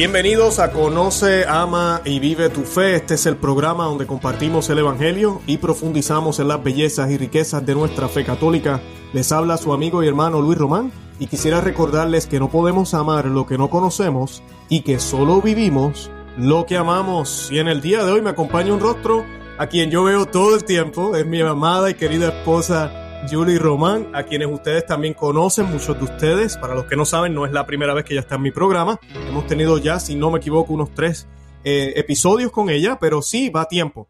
Bienvenidos a Conoce, Ama y Vive tu Fe. Este es el programa donde compartimos el Evangelio y profundizamos en las bellezas y riquezas de nuestra fe católica. Les habla su amigo y hermano Luis Román y quisiera recordarles que no podemos amar lo que no conocemos y que solo vivimos lo que amamos. Y en el día de hoy me acompaña un rostro a quien yo veo todo el tiempo. Es mi amada y querida esposa Julie Román, a quienes ustedes también conocen, muchos de ustedes. Para los que no saben, no es la primera vez que ella está en mi programa. Hemos tenido ya, si no me equivoco, unos tres eh, episodios con ella, pero sí va a tiempo.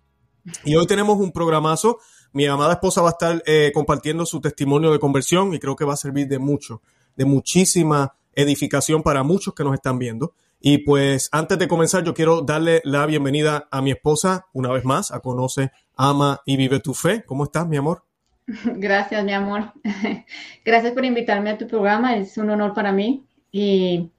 Y hoy tenemos un programazo. Mi amada esposa va a estar eh, compartiendo su testimonio de conversión y creo que va a servir de mucho, de muchísima edificación para muchos que nos están viendo. Y pues antes de comenzar, yo quiero darle la bienvenida a mi esposa una vez más a Conoce, Ama y Vive tu Fe. ¿Cómo estás, mi amor? Gracias, mi amor. Gracias por invitarme a tu programa. Es un honor para mí y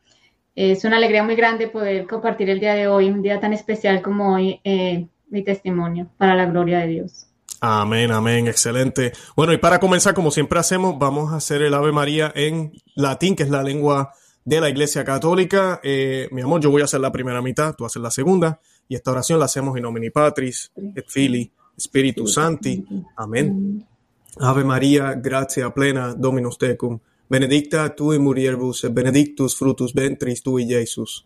es una alegría muy grande poder compartir el día de hoy, un día tan especial como hoy, eh, mi testimonio para la gloria de Dios. Amén, amén, excelente. Bueno, y para comenzar, como siempre hacemos, vamos a hacer el Ave María en latín, que es la lengua de la Iglesia Católica. Eh, mi amor, yo voy a hacer la primera mitad, tú haces la segunda, y esta oración la hacemos en nomini Patris, et Fili, Spiritus Santi. Amén. Ave María, gracia plena, Dominus tecum, benedicta tu in mulieribus et benedictus fructus ventris tui, Iesus.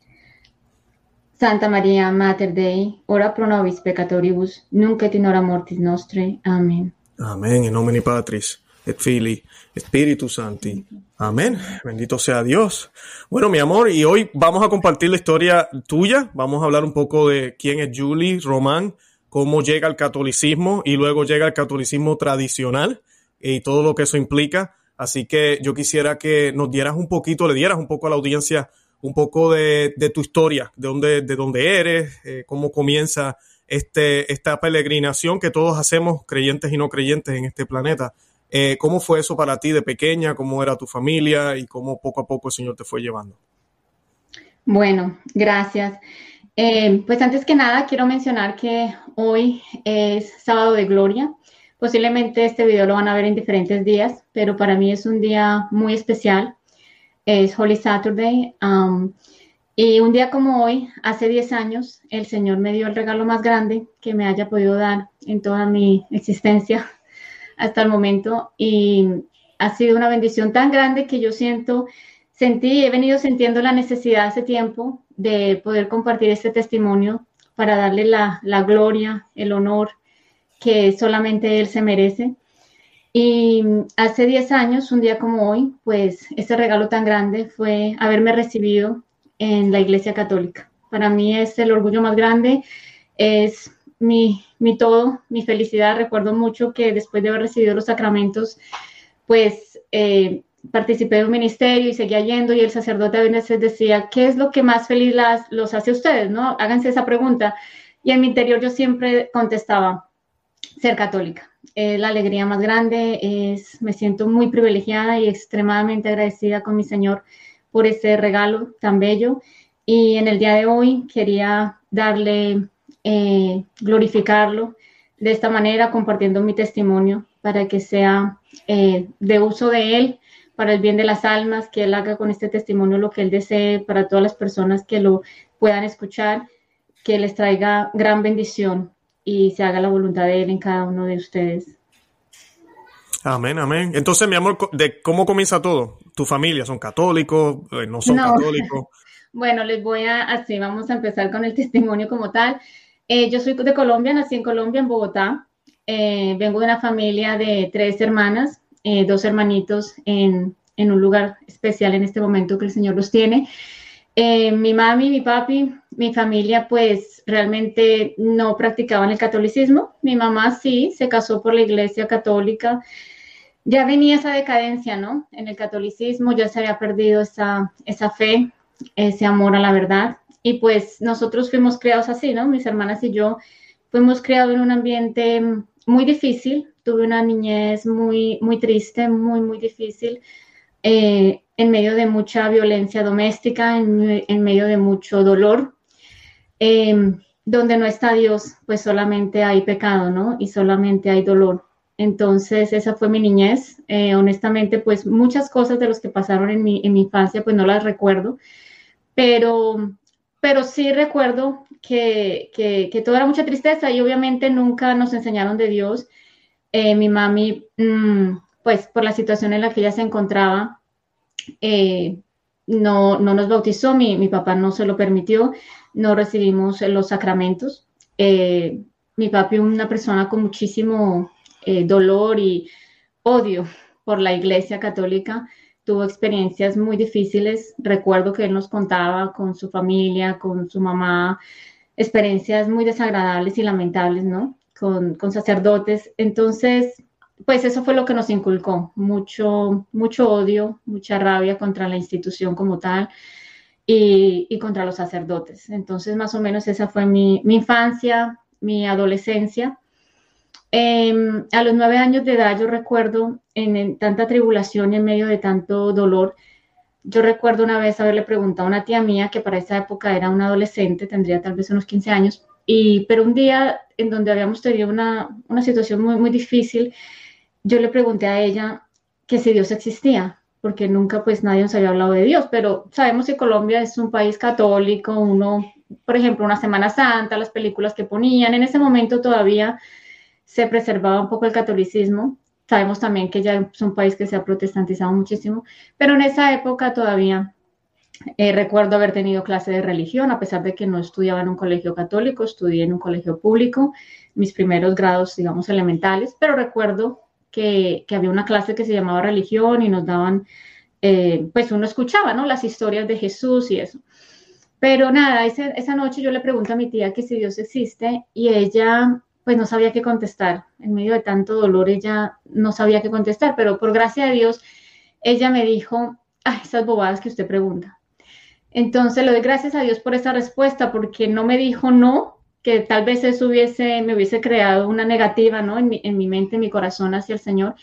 Santa María, Mater Dei, ora pro nobis peccatoribus, nunc et in hora mortis nostre. Amén. Amén, en nomine Patris, et Filii, Espíritu Santi. Amén. Bendito sea Dios. Bueno, mi amor, y hoy vamos a compartir la historia tuya. Vamos a hablar un poco de quién es Julie Román, cómo llega al catolicismo y luego llega al catolicismo tradicional y todo lo que eso implica. Así que yo quisiera que nos dieras un poquito, le dieras un poco a la audiencia un poco de, tu historia, de dónde, de dónde eres, eh, cómo comienza este, esta peregrinación que todos hacemos, creyentes y no creyentes en este planeta. Eh, ¿Cómo fue eso para ti de pequeña? ¿Cómo era tu familia? ¿Y cómo poco a poco el Señor te fue llevando? Bueno, gracias. Eh, pues antes que nada quiero mencionar que hoy es sábado de gloria. Posiblemente este video lo van a ver en diferentes días, pero para mí es un día muy especial. Es Holy Saturday. Um, y un día como hoy, hace 10 años, el Señor me dio el regalo más grande que me haya podido dar en toda mi existencia hasta el momento. Y ha sido una bendición tan grande que yo siento, sentí, he venido sintiendo la necesidad hace tiempo de poder compartir este testimonio para darle la, gloria, el honor que solamente Él se merece. Y hace 10 años, un día como hoy, pues ese regalo tan grande fue haberme recibido en la Iglesia Católica. Para mí es el orgullo más grande, es mi, mi todo, mi felicidad. Recuerdo mucho que después de haber recibido los sacramentos, pues eh, participé de un ministerio y seguía yendo y el sacerdote a veces decía, ¿qué es lo que más feliz las, los hace a ustedes? ¿no? Háganse esa pregunta. Y en mi interior yo siempre contestaba, ser católica. Es la alegría más grande, es, me siento muy privilegiada y extremadamente agradecida con mi Señor por ese regalo tan bello. Y en el día de hoy quería darle, eh, glorificarlo de esta manera, compartiendo mi testimonio para que sea eh, de uso de Él para el bien de las almas, que Él haga con este testimonio lo que Él desee para todas las personas que lo puedan escuchar, que les traiga gran bendición y se haga la voluntad de Él en cada uno de ustedes. Amén, amén. Entonces, mi amor, ¿de cómo comienza todo? ¿Tu familia son católicos? Eh, ¿No son católicos? bueno, les voy a, así vamos a empezar con el testimonio como tal. Eh, yo soy de Colombia, nací en Colombia, en Bogotá. Eh, vengo de una familia de tres hermanas, eh, dos hermanitos en, en, un lugar especial en este momento que el Señor los tiene. Eh, mi mami, mi papi, mi familia, pues realmente no practicaban el catolicismo. Mi mamá sí, se casó por la iglesia católica. Ya venía esa decadencia, ¿no? En el catolicismo ya se había perdido esa, esa fe, ese amor a la verdad. Y pues nosotros fuimos criados así, ¿no? Mis hermanas y yo fuimos criados en un ambiente muy difícil, tuve una niñez muy, muy triste, muy, muy difícil, eh, en medio de mucha violencia doméstica, en, medio de mucho dolor. Em, donde no está Dios, pues solamente hay pecado, ¿no? Y solamente hay dolor. Entonces, esa fue mi niñez. Eh, honestamente, pues muchas cosas de los que pasaron en mi, en mi infancia, pues no las recuerdo, pero pero sí recuerdo que, que, todo era mucha tristeza y obviamente nunca nos enseñaron de Dios. Eh, mi mami, mm, pues por la situación en la que ella se encontraba, eh, no, no nos bautizó, mi, mi, papá no se lo permitió, no recibimos los sacramentos. Eh, mi papi, una persona con muchísimo dolor y odio por la iglesia católica, tuvo experiencias muy difíciles. Recuerdo que él nos contaba con su familia, con su mamá, experiencias muy desagradables y lamentables, ¿no? Con, sacerdotes. Entonces, pues eso fue lo que nos inculcó, mucho, mucho odio, mucha rabia contra la institución como tal y, contra los sacerdotes. Entonces, más o menos esa fue mi, mi infancia, mi adolescencia. Em, a los nueve años de edad yo recuerdo en, tanta tribulación y en medio de tanto dolor, yo recuerdo una vez haberle preguntado a una tía mía que para esa época era una adolescente, tendría tal vez unos 15 años, y, pero un día en donde habíamos tenido una, una situación muy, muy difícil, yo le pregunté a ella que si Dios existía, porque nunca pues nadie nos había hablado de Dios, pero sabemos que Colombia es un país católico, uno, por ejemplo, una Semana Santa, las películas que ponían, en ese momento todavía se preservaba un poco el catolicismo. Sabemos también que ya es un país que se ha protestantizado muchísimo, pero en esa época todavía eh, recuerdo haber tenido clase de religión, a pesar de que no estudiaba en un colegio católico, estudié en un colegio público, mis primeros grados, digamos, elementales, pero recuerdo que, había una clase que se llamaba religión y nos daban, eh, pues uno escuchaba, ¿no? Las historias de Jesús y eso. Pero nada, esa noche yo le pregunto a mi tía que si Dios existe y ella pues no sabía qué contestar. En medio de tanto dolor ella no sabía qué contestar, pero por gracia de Dios, ella me dijo, ay, esas bobadas que usted pregunta. Entonces le doy gracias a Dios por esa respuesta, porque no me dijo no, que tal vez eso hubiese, me hubiese creado una negativa, ¿no? En mi, en mi mente, en mi corazón hacia el Señor.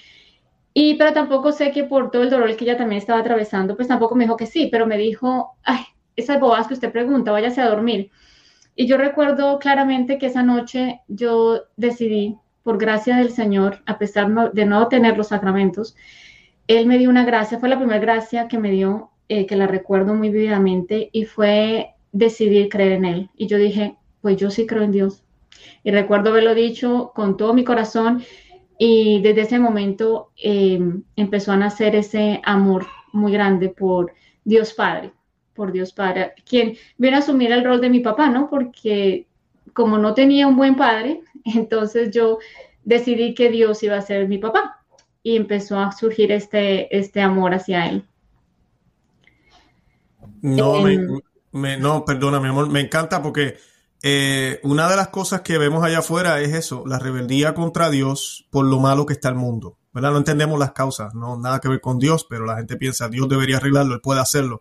Y pero tampoco sé que por todo el dolor que ella también estaba atravesando, pues tampoco me dijo que sí, pero me dijo, ay, esas bobadas que usted pregunta, váyase a dormir. Y yo recuerdo claramente que esa noche yo decidí, por gracia del Señor, a pesar de no tener los sacramentos, Él me dio una gracia, fue la primera gracia que me dio, eh, que la recuerdo muy vividamente, y fue decidir creer en Él. Y yo dije, pues yo sí creo en Dios. Y recuerdo haberlo dicho con todo mi corazón, y desde ese momento em, empezó a nacer ese amor muy grande por Dios Padre por Dios Padre, quien viene a asumir el rol de mi papá, ¿no? Porque como no tenía un buen padre, entonces yo decidí que Dios iba a ser mi papá y empezó a surgir este, este amor hacia él. No, me, no, perdona, mi amor, me encanta porque eh, una de las cosas que vemos allá afuera es eso, la rebeldía contra Dios por lo malo que está el mundo. ¿verdad? No entendemos las causas, no nada que ver con Dios, pero la gente piensa, Dios debería arreglarlo, Él puede hacerlo.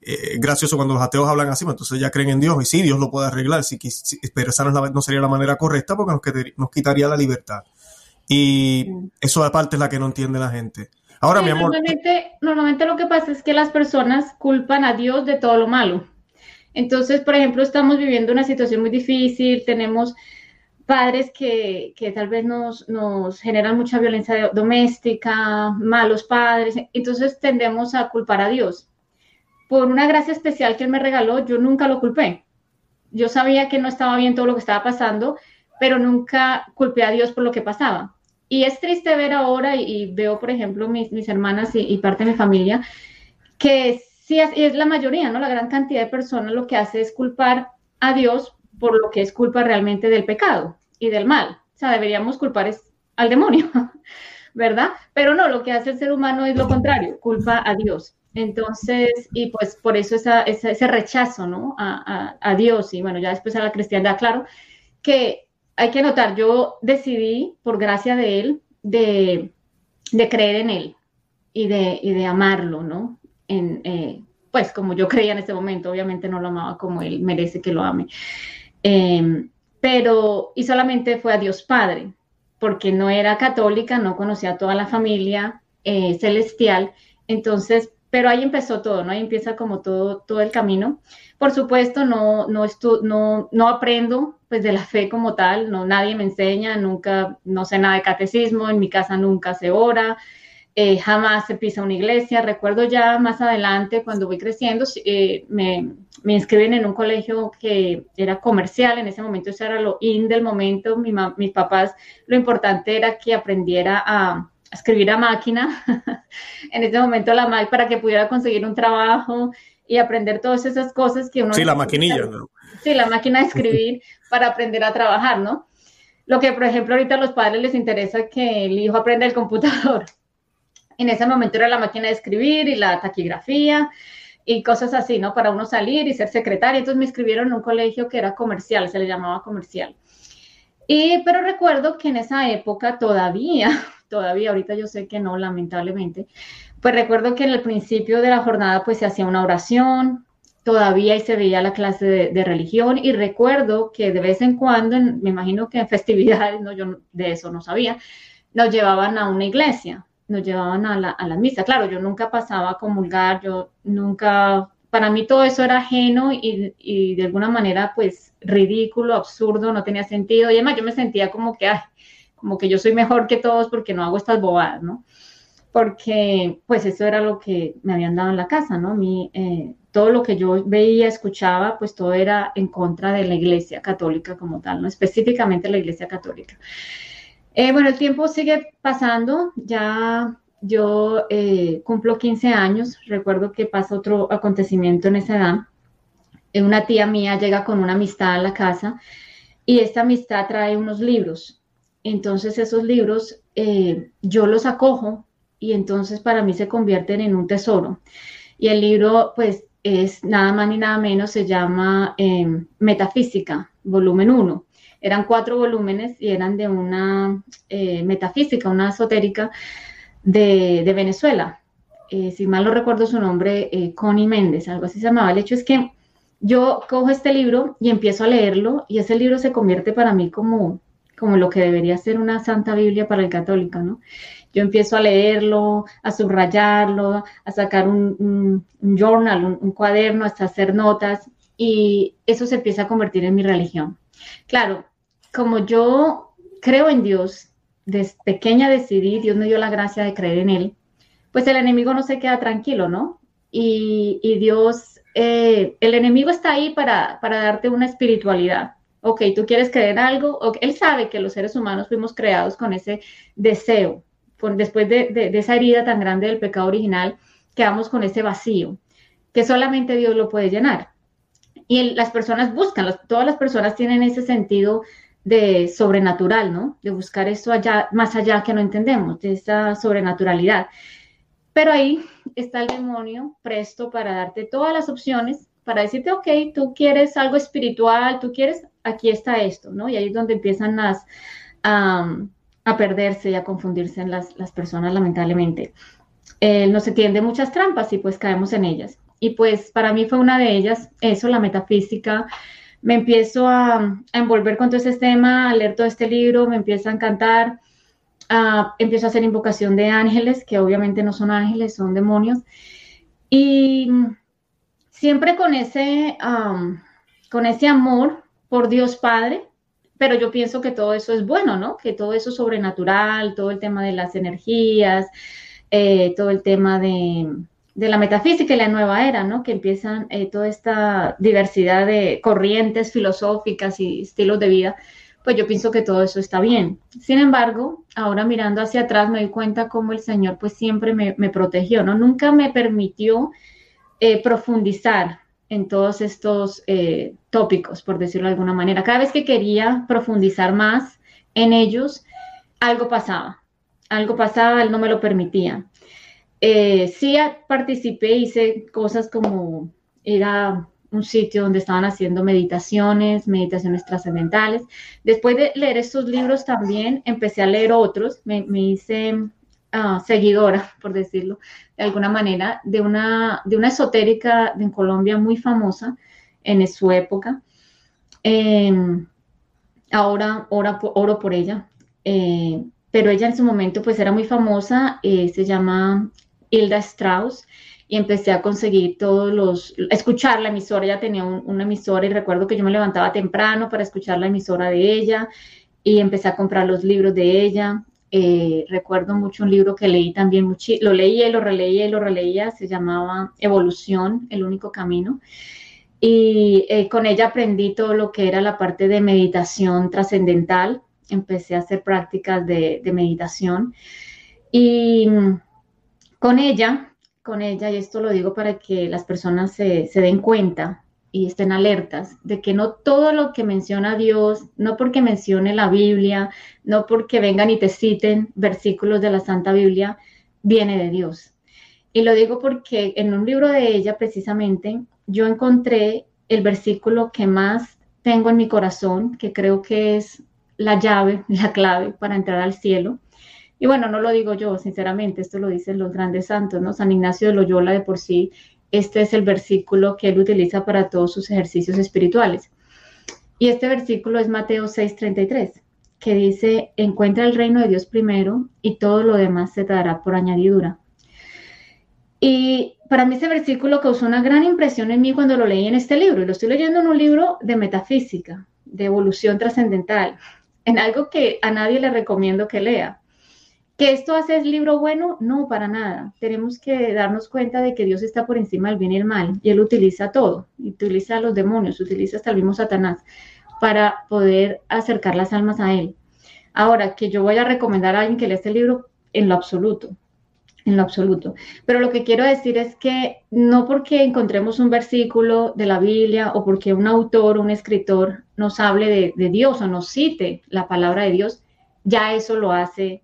Eh, gracioso cuando los ateos hablan así, pues, entonces ya creen en Dios y sí, Dios lo puede arreglar, sí, pero esa no, sería la manera correcta porque nos, quitaría la libertad. Y eso aparte es la que no entiende la gente. Ahora, mi amor. Normalmente, normalmente lo que pasa es que las personas culpan a Dios de todo lo malo. Entonces, por ejemplo, estamos viviendo una situación muy difícil, tenemos padres que, que tal vez nos, nos, generan mucha violencia doméstica, malos padres, entonces tendemos a culpar a Dios por una gracia especial que él me regaló, yo nunca lo culpé. Yo sabía que no estaba bien todo lo que estaba pasando, pero nunca culpé a Dios por lo que pasaba. Y es triste ver ahora, y, veo, por ejemplo, mis, hermanas y, parte de mi familia, que sí es, es la mayoría, ¿no? La gran cantidad de personas lo que hace es culpar a Dios por lo que es culpa realmente del pecado y del mal. O sea, deberíamos culpar es al demonio, ¿verdad? Pero no, lo que hace el ser humano es lo contrario, culpa a Dios. Entonces, y pues por eso ese rechazo, ¿no? A, Dios y bueno, ya después a la cristiandad, claro, que hay que notar, yo decidí, por gracia de Él, de, creer en Él y de, de amarlo, ¿no? En, eh, pues como yo creía en ese momento, obviamente no lo amaba como Él merece que lo ame. Em, pero, y solamente fue a Dios Padre, porque no era católica, no conocía a toda la familia eh, celestial, entonces pero ahí empezó todo, ¿no? Ahí empieza como todo, todo el camino. Por supuesto, no, no, no, no aprendo pues de la fe como tal, no, nadie me enseña, nunca, no sé nada de catecismo, en mi casa nunca se ora, eh, jamás se pisa una iglesia. Recuerdo ya más adelante, cuando voy creciendo, eh, me, me, inscriben en un colegio que era comercial, en ese momento eso era lo in del momento, mis papás, lo importante era que aprendiera a, escribir a máquina, en ese momento la máquina, para que pudiera conseguir un trabajo y aprender todas esas cosas que uno... Sí, la maquinilla. ¿no? Sí, la máquina de escribir para aprender a trabajar, ¿no? Lo que, por ejemplo, ahorita a los padres les interesa que el hijo aprenda el computador en ese momento era la máquina de escribir y la taquigrafía y cosas así, ¿no? Para uno salir y ser secretaria. Entonces me inscribieron en un colegio que era comercial, se le llamaba comercial. Y, pero recuerdo que en esa época todavía, todavía, ahorita yo sé que no, lamentablemente, pues recuerdo que en el principio de la jornada pues se hacía una oración, todavía y se veía la clase de, religión y recuerdo que de vez en cuando, me imagino que en festividades, no, yo de eso no sabía, nos llevaban a una iglesia nos llevaban a la, a la misa. Claro, yo nunca pasaba a comulgar, yo nunca, para mí todo eso era ajeno y, y, de alguna manera pues ridículo, absurdo, no tenía sentido. Y además yo me sentía como que, como que yo soy mejor que todos porque no hago estas bobadas, ¿no? Porque pues eso era lo que me habían dado en la casa, ¿no? Mi, eh, todo lo que yo veía, escuchaba, pues todo era en contra de la iglesia católica como tal, ¿no? Específicamente la iglesia católica. Eh, bueno, el tiempo sigue pasando, ya yo eh, cumplo 15 años, recuerdo que pasa otro acontecimiento en esa edad. Eh, una tía mía llega con una amistad a la casa y esta amistad trae unos libros. Entonces esos libros yo los acojo y entonces para mí se convierten en un tesoro. Y el libro pues es nada más ni nada menos, se llama Metafísica, volumen 1 eran cuatro volúmenes y eran de una eh, metafísica, una esotérica de, Venezuela. Eh, si mal no recuerdo su nombre, eh, Connie Méndez, algo así se llamaba. El hecho es que yo cojo este libro y empiezo a leerlo y ese libro se convierte para mí como, como lo que debería ser una santa Biblia para el católico, ¿no? Yo empiezo a leerlo, a subrayarlo, a sacar un, journal, un, un cuaderno, hasta hacer notas y eso se empieza a convertir en mi religión. Claro, como yo creo en Dios, desde pequeña decidí, Dios me dio la gracia de creer en Él, pues el enemigo no se queda tranquilo, ¿no? Y, Dios, eh, el enemigo está ahí para, darte una espiritualidad. Ok, tú quieres creer algo, Él sabe que los seres humanos fuimos creados con ese deseo, después de, esa herida tan grande del pecado original, quedamos con ese vacío, que solamente Dios lo puede llenar. Y las personas buscan, todas las personas tienen ese sentido de sobrenatural, ¿no? De buscar eso allá, más allá que no entendemos, de esa sobrenaturalidad. Pero ahí está el demonio presto para darte todas las opciones, para decirte, ok, tú quieres algo espiritual, tú quieres, aquí está esto, ¿no? Y ahí es donde empiezan las, a perderse y a confundirse en las, las personas, lamentablemente. Eh, no se tiende muchas trampas y pues caemos en ellas. Y pues para mí fue una de ellas, eso, la metafísica, me empiezo a, envolver con todo ese tema, a leer todo este libro, me empieza a encantar, empiezo a hacer invocación de ángeles, que obviamente no son ángeles, son demonios, y siempre con ese, con ese amor por Dios Padre, pero yo pienso que todo eso es bueno, ¿no? Que todo eso es sobrenatural, todo el tema de las energías, eh, todo el tema de, de la metafísica y la nueva era, ¿no? Que empiezan eh, toda esta diversidad de corrientes filosóficas y estilos de vida, pues yo pienso que todo eso está bien. Sin embargo, ahora mirando hacia atrás me doy cuenta cómo el Señor pues siempre me, protegió, ¿no? Nunca me permitió eh, profundizar en todos estos eh, tópicos, por decirlo de alguna manera. Cada vez que quería profundizar más en ellos, algo pasaba, algo pasaba, Él no me lo permitía. Eh, sí participé, hice cosas como ir a un sitio donde estaban haciendo meditaciones, meditaciones trascendentales. Después de leer estos libros también empecé a leer otros, me, hice ah, seguidora, por decirlo de alguna manera, de una, de una esotérica en Colombia muy famosa en su época. Em, ahora oro, por ella. Eh, pero ella en su momento pues era muy famosa, eh, se llama Hilda Strauss y empecé a conseguir todos los, escuchar la emisora, ella tenía una emisora y recuerdo que yo me levantaba temprano para escuchar la emisora de ella y empecé a comprar los libros de ella. Eh, recuerdo mucho un libro que leí también, lo leía y lo releía y lo releía, se llamaba Evolución, el único camino. Y eh, con ella aprendí todo lo que era la parte de meditación trascendental. Empecé a hacer prácticas de, meditación. Y con ella, con ella, y esto lo digo para que las personas se den cuenta, y estén alertas de que no todo lo que menciona Dios, no porque mencione la Biblia, no porque vengan y te citen versículos de la Santa Biblia, viene de Dios. Y lo digo porque en un libro de ella precisamente yo encontré el versículo que más tengo en mi corazón, que creo que es la llave, la clave para entrar al cielo. Y bueno, no lo digo yo, sinceramente, esto lo dicen los grandes santos, ¿no? San Ignacio de Loyola de por sí este es el versículo que él utiliza para todos sus ejercicios espirituales. Y este versículo es Mateo 6:33, que dice, encuentra el reino de Dios primero y todo lo demás se te dará por añadidura. Y para mí ese versículo causó una gran impresión en mí cuando lo leí en este libro. Y lo estoy leyendo en un libro de metafísica, de evolución trascendental, en algo que a nadie le recomiendo que lea. ¿Que esto hace el libro bueno? No, para nada. Tenemos que darnos cuenta de que Dios está por encima del bien y el mal y Él utiliza todo, utiliza a los demonios, utiliza hasta el mismo Satanás para poder acercar las almas a Él. Ahora, que yo voy a recomendar a alguien que lea este libro, en lo absoluto, en lo absoluto. Pero lo que quiero decir es que no porque encontremos un versículo de la Biblia o porque un autor, un escritor nos hable de Dios o nos cite la palabra de Dios, ya eso lo hace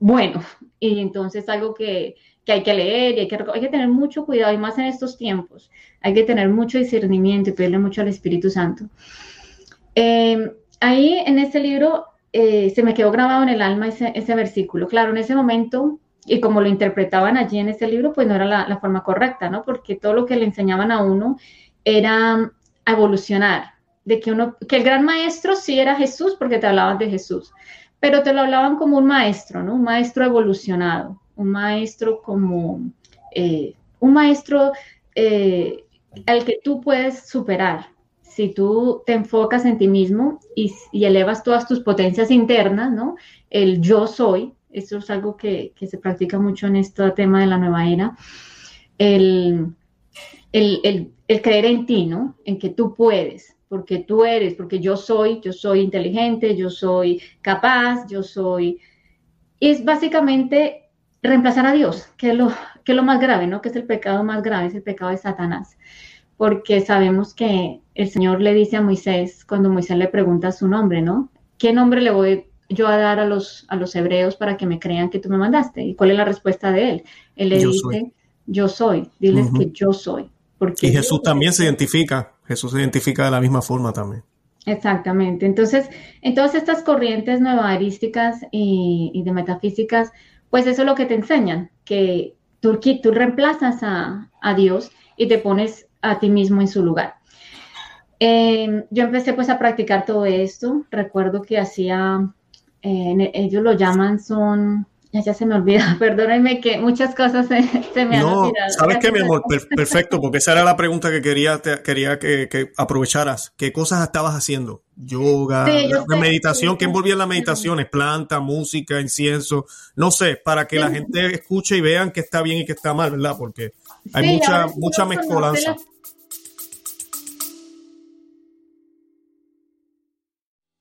bueno. Y entonces algo que, hay que leer y hay que, hay que tener mucho cuidado, y más en estos tiempos, hay que tener mucho discernimiento y pedirle mucho al Espíritu Santo. Em, ahí en ese libro eh, se me quedó grabado en el alma ese, ese, versículo. Claro, en ese momento, y como lo interpretaban allí en ese libro, pues no era la, la forma correcta, ¿no? Porque todo lo que le enseñaban a uno era evolucionar, de que uno, que el gran maestro sí era Jesús porque te hablaban de Jesús, pero te lo hablaban como un maestro, ¿no? Un maestro evolucionado, un maestro como, eh, un maestro eh, al que tú puedes superar. Si tú te enfocas en ti mismo y, elevas todas tus potencias internas, ¿no? El yo soy, eso es algo que, se practica mucho en este tema de la nueva era. el, el, creer en ti, ¿no? En que tú puedes, porque tú eres, porque yo soy, yo soy inteligente, yo soy capaz, yo soy... Es básicamente reemplazar a Dios, que es lo, que es lo más grave, ¿no? Que es el pecado más grave, es el pecado de Satanás. Porque sabemos que el Señor le dice a Moisés, cuando Moisés le pregunta su nombre, ¿no? ¿Qué nombre le voy yo a dar a los, a los hebreos para que me crean que tú me mandaste? ¿Y cuál es la respuesta de él? Él le dice, yo soy, diles que yo soy. Porque y Jesús también se identifica Jesús se identifica de la misma forma también. Exactamente. Entonces, en todas estas corrientes nuevarísticas y, y, de metafísicas, pues eso es lo que te enseñan, que tú, tú reemplazas a, Dios y te pones a ti mismo en su lugar. Em, yo empecé pues a practicar todo esto. Recuerdo que hacía, eh, ellos lo llaman, son ya, se me olvida, perdónenme que muchas cosas se, me han olvidado. ¿Sabes qué, mi amor? Perfecto, porque esa era la pregunta que quería, quería que, aprovecharas. ¿Qué cosas estabas haciendo? Yoga, meditación, ¿qué envolvía las meditaciones? Planta, música, incienso, no sé, para que la gente escuche y vean que está bien y que está mal, ¿verdad? Porque hay mucha, mucha mezcolanza.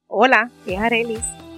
Hola, es Arelis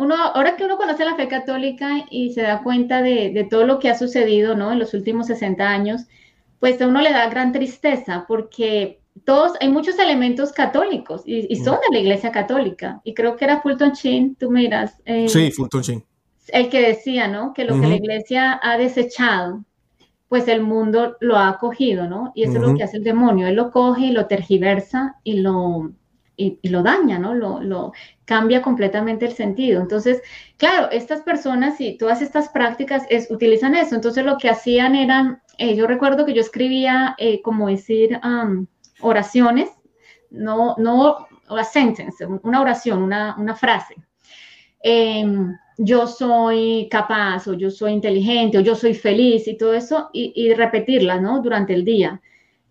Uno, ahora que uno conoce la fe católica y se da cuenta de, todo lo que ha sucedido ¿no? en los últimos 60 años, pues a uno le da gran tristeza porque todos, hay muchos elementos católicos y, son de la iglesia católica. Y creo que era Fulton Sheen, tú miras. Eh, sí, Fulton Sheen. El que decía, ¿no? Que lo que la iglesia ha desechado, pues el mundo lo ha acogido, ¿no? Y eso es lo que hace el demonio. Él lo coge y lo tergiversa y lo, y, lo daña, ¿no? Lo, lo, cambia completamente el sentido. Entonces, claro, estas personas y todas estas prácticas utilizan eso. Entonces, lo que hacían eran, eh, yo recuerdo que yo escribía, eh, como decir, oraciones, no, no, a sentence, una oración, una, una frase. Em, yo soy capaz o yo soy inteligente o yo soy feliz y todo eso y, y repetirla, ¿no? Durante el día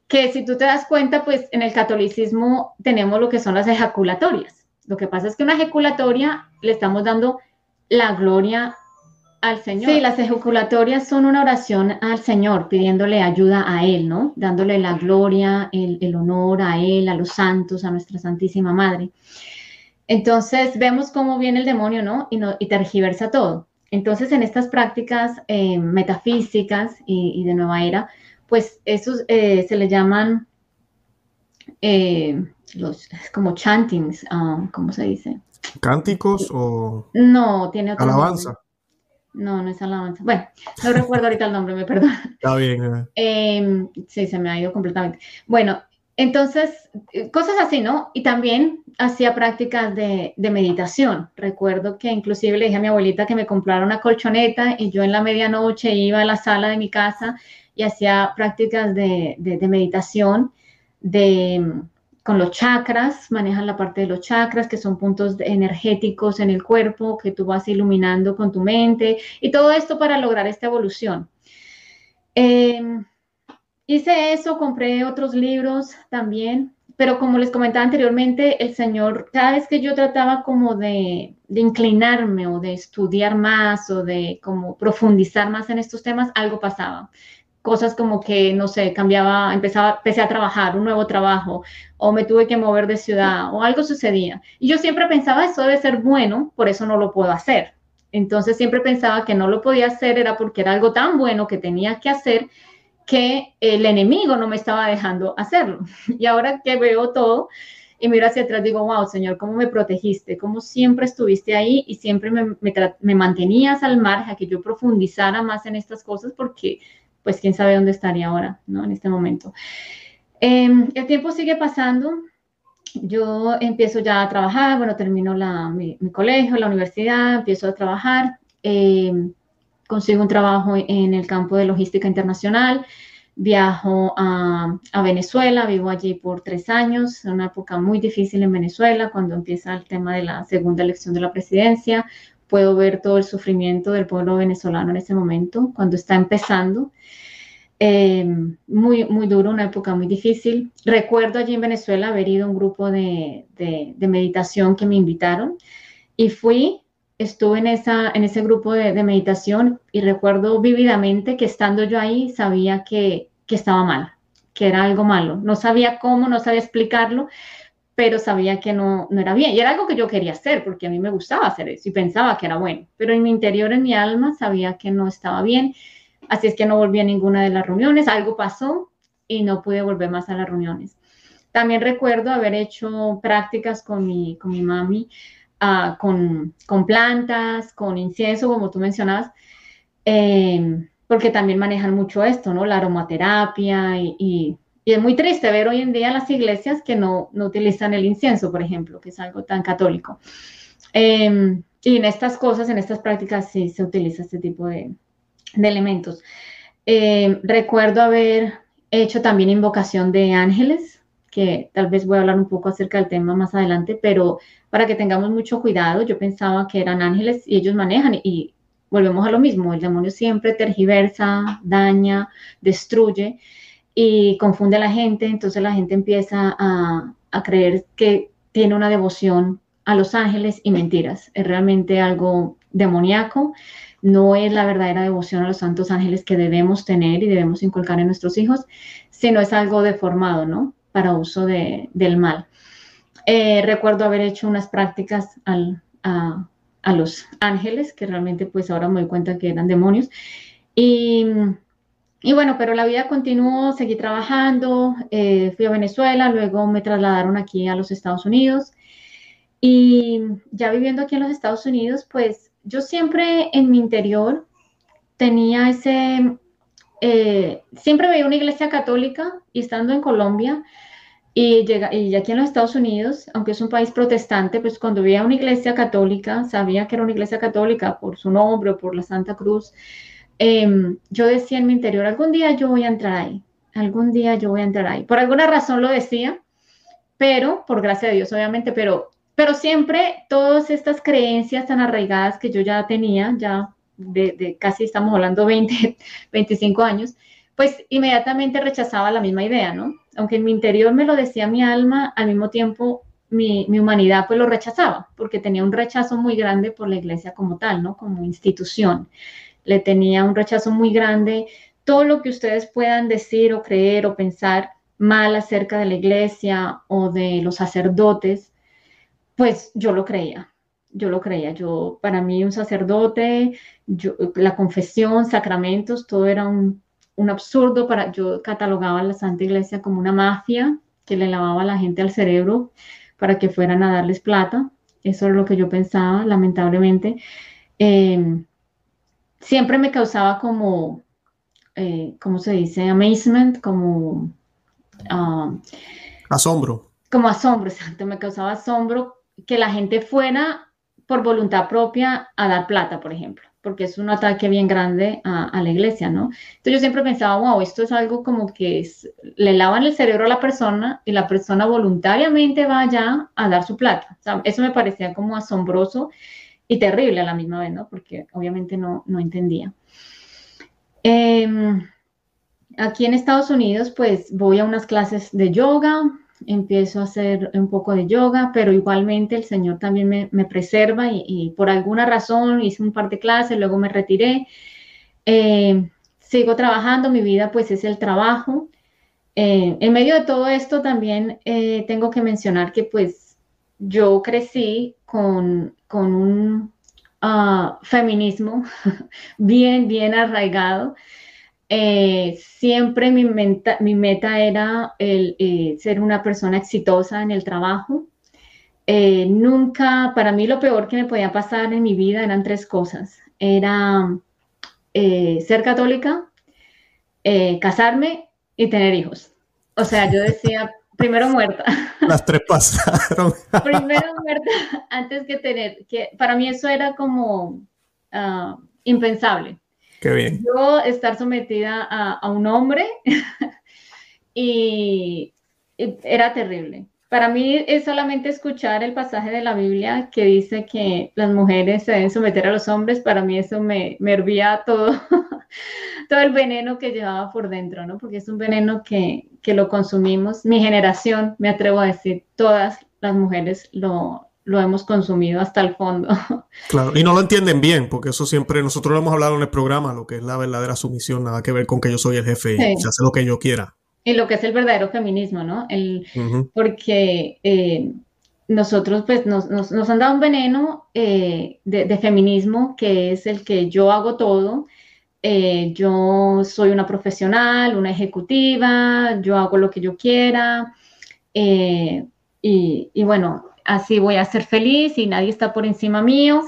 que si tú te das cuenta, pues en el catolicismo tenemos lo que son las ejaculatorias. Lo que pasa es que una ejaculatoria le estamos dando la gloria al Señor. Sí, las ejaculatorias son una oración al Señor, pidiéndole ayuda a Él, ¿no? Dándole la gloria, el, honor a Él, a los santos, a nuestra Santísima Madre. Entonces vemos cómo viene el demonio, ¿no? Y, no, y tergiversa todo. Entonces en estas prácticas eh, metafísicas y de nueva era, pues esos eh, se le llaman eh, los como chantings, um, ¿cómo se dice? ¿Cánticos o...? No, tiene otro Alabanza. No, no es alabanza. Bueno, no recuerdo ahorita el nombre, me perdona. Está bien. Eh. Em, sí, se me ha ido completamente. Bueno, entonces, cosas así, ¿no? Y también hacía prácticas de, de, meditación. Recuerdo que inclusive le dije a mi abuelita que me comprara una colchoneta y yo en la medianoche iba a la sala de mi casa y hacía prácticas de, meditación de, con los chakras, manejan la parte de los chakras, que son puntos energéticos en el cuerpo que tú vas iluminando con tu mente y todo esto para lograr esta evolución. Em, hice eso, compré otros libros también, pero como les comentaba anteriormente, el Señor, cada vez que yo trataba como de, de, inclinarme o de estudiar más o de como profundizar más en estos temas, algo pasaba cosas como que, no sé, cambiaba, empezaba, empecé a trabajar, un nuevo trabajo, o me tuve que mover de ciudad, o algo sucedía. Y yo siempre pensaba, eso debe ser bueno, por eso no lo puedo hacer. Entonces siempre pensaba que no lo podía hacer, era porque era algo tan bueno que tenía que hacer que el enemigo no me estaba dejando hacerlo. Y ahora que veo todo y miro hacia atrás, digo, wow, Señor, ¿cómo me protegiste? ¿Cómo siempre estuviste ahí y siempre me, me, me mantenías al margen a que yo profundizara más en estas cosas? Porque pues quién sabe dónde estaría ahora, ¿no? En este momento. Em, el tiempo sigue pasando. Yo empiezo ya a trabajar, bueno, termino mi, colegio, la universidad, empiezo a trabajar, em, consigo un trabajo en el campo de logística internacional, viajo a, a, Venezuela, vivo allí por tres años, una época muy difícil en Venezuela, cuando empieza el tema de la segunda elección de la presidencia, puedo ver todo el sufrimiento del pueblo venezolano en ese momento, cuando está empezando. Eh, muy, muy duro, una época muy difícil. Recuerdo allí en Venezuela haber ido a un grupo de, de, meditación que me invitaron y fui, estuve en, esa, en ese grupo de, de, meditación y recuerdo vívidamente que estando yo ahí sabía que, que estaba mal, que era algo malo. No sabía cómo, no sabía explicarlo, pero sabía que no, no era bien. Y era algo que yo quería hacer, porque a mí me gustaba hacer eso y pensaba que era bueno. Pero en mi interior, en mi alma, sabía que no estaba bien. Así es que no volví a ninguna de las reuniones. Algo pasó y no pude volver más a las reuniones. También recuerdo haber hecho prácticas con mi, con mi mami, uh, con, con, plantas, con incienso, como tú mencionabas, eh, porque también manejan mucho esto, ¿no? La aromaterapia y y es muy triste ver hoy en día las iglesias que no, no utilizan el incienso, por ejemplo, que es algo tan católico. Em, y en estas cosas, en estas prácticas, sí se utiliza este tipo de, de elementos. Em, recuerdo haber hecho también invocación de ángeles, que tal vez voy a hablar un poco acerca del tema más adelante, pero para que tengamos mucho cuidado, yo pensaba que eran ángeles y ellos manejan y volvemos a lo mismo, el demonio siempre tergiversa, daña, destruye y confunde a la gente, entonces la gente empieza a, creer que tiene una devoción a los ángeles y mentiras. Es realmente algo demoníaco, no es la verdadera devoción a los santos ángeles que debemos tener y debemos inculcar en nuestros hijos, sino es algo deformado, ¿no? Para uso del mal. Eh, recuerdo haber hecho unas prácticas a, a, los ángeles, que realmente pues ahora me doy cuenta que eran demonios. Y y bueno, pero la vida continuó, seguí trabajando, eh, fui a Venezuela, luego me trasladaron aquí a los Estados Unidos. Y ya viviendo aquí en los Estados Unidos, pues yo siempre en mi interior tenía ese, eh, siempre veía una iglesia católica y estando en Colombia Y, llega, y aquí en los Estados Unidos, aunque es un país protestante, pues cuando veía una iglesia católica, sabía que era una iglesia católica por su nombre o por la Santa Cruz, em, yo decía en mi interior, algún día yo voy a entrar ahí, algún día yo voy a entrar ahí. Por alguna razón lo decía, pero, por gracia de Dios, obviamente, pero, pero siempre todas estas creencias tan arraigadas que yo ya tenía, ya de, de casi estamos hablando 20, 25 años, pues inmediatamente rechazaba la misma idea, ¿no? Aunque en mi interior me lo decía mi alma, al mismo tiempo mi, mi, humanidad pues lo rechazaba, porque tenía un rechazo muy grande por la iglesia como tal, ¿no? Como institución. Le tenía un rechazo muy grande. Todo lo que ustedes puedan decir o creer o pensar mal acerca de la iglesia o de los sacerdotes, pues yo lo creía. Yo lo creía. Yo, para mí, un sacerdote, la confesión, sacramentos, todo era un un absurdo para, yo catalogaba a la Santa Iglesia como una mafia que le lavaba a la gente al cerebro para que fueran a darles plata. Eso es lo que yo pensaba, lamentablemente. Em, siempre me causaba como, eh, ¿cómo se dice? Amazement, como... Ah, asombro. Como asombro, exacto. Me causaba asombro que la gente fuera por voluntad propia a dar plata, por ejemplo porque es un ataque bien grande a, la iglesia, ¿no? Entonces yo siempre pensaba, wow, esto es algo como que le lavan el cerebro a la persona y la persona voluntariamente va allá a dar su plata. O sea, eso me parecía como asombroso y terrible a la misma vez, ¿no? Porque obviamente no, no entendía. Em, aquí en Estados Unidos, pues voy a unas clases de yoga, empiezo a hacer un poco de yoga, pero igualmente el Señor también me, preserva y, por alguna razón hice un par de clases, luego me retiré. Eh, sigo trabajando, mi vida pues es el trabajo. Eh, en medio de todo esto también eh, tengo que mencionar que pues yo crecí con, un ah, feminismo bien, bien arraigado. Eh, siempre mi, mi, meta era el, eh, ser una persona exitosa en el trabajo. Eh, nunca, para mí lo peor que me podía pasar en mi vida eran tres cosas. Era ser católica, casarme y tener hijos. O sea, yo decía, primero muerta. Las tres pasaron. primero muerta antes que tener, que para mí eso era como ah, impensable. Qué bien. Yo estar sometida a, un hombre y, era terrible. Para mí es solamente escuchar el pasaje de la Biblia que dice que las mujeres se deben someter a los hombres. Para mí eso me, me hervía todo, todo el veneno que llevaba por dentro, ¿no? Porque es un veneno que, que lo consumimos. Mi generación, me atrevo a decir, todas las mujeres lo, lo hemos consumido hasta el fondo. Claro, y no lo entienden bien, porque eso siempre, nosotros lo hemos hablado en el programa, lo que es la verdadera sumisión, nada que ver con que yo soy el jefe y se hace lo que yo quiera. Y lo que es el verdadero feminismo, ¿no? El, Porque eh, nosotros, pues, nos, nos, nos, han dado un veneno eh, de, feminismo que es el que yo hago todo. Eh, yo soy una profesional, una ejecutiva, yo hago lo que yo quiera. y, y bueno, así voy a ser feliz y nadie está por encima mío.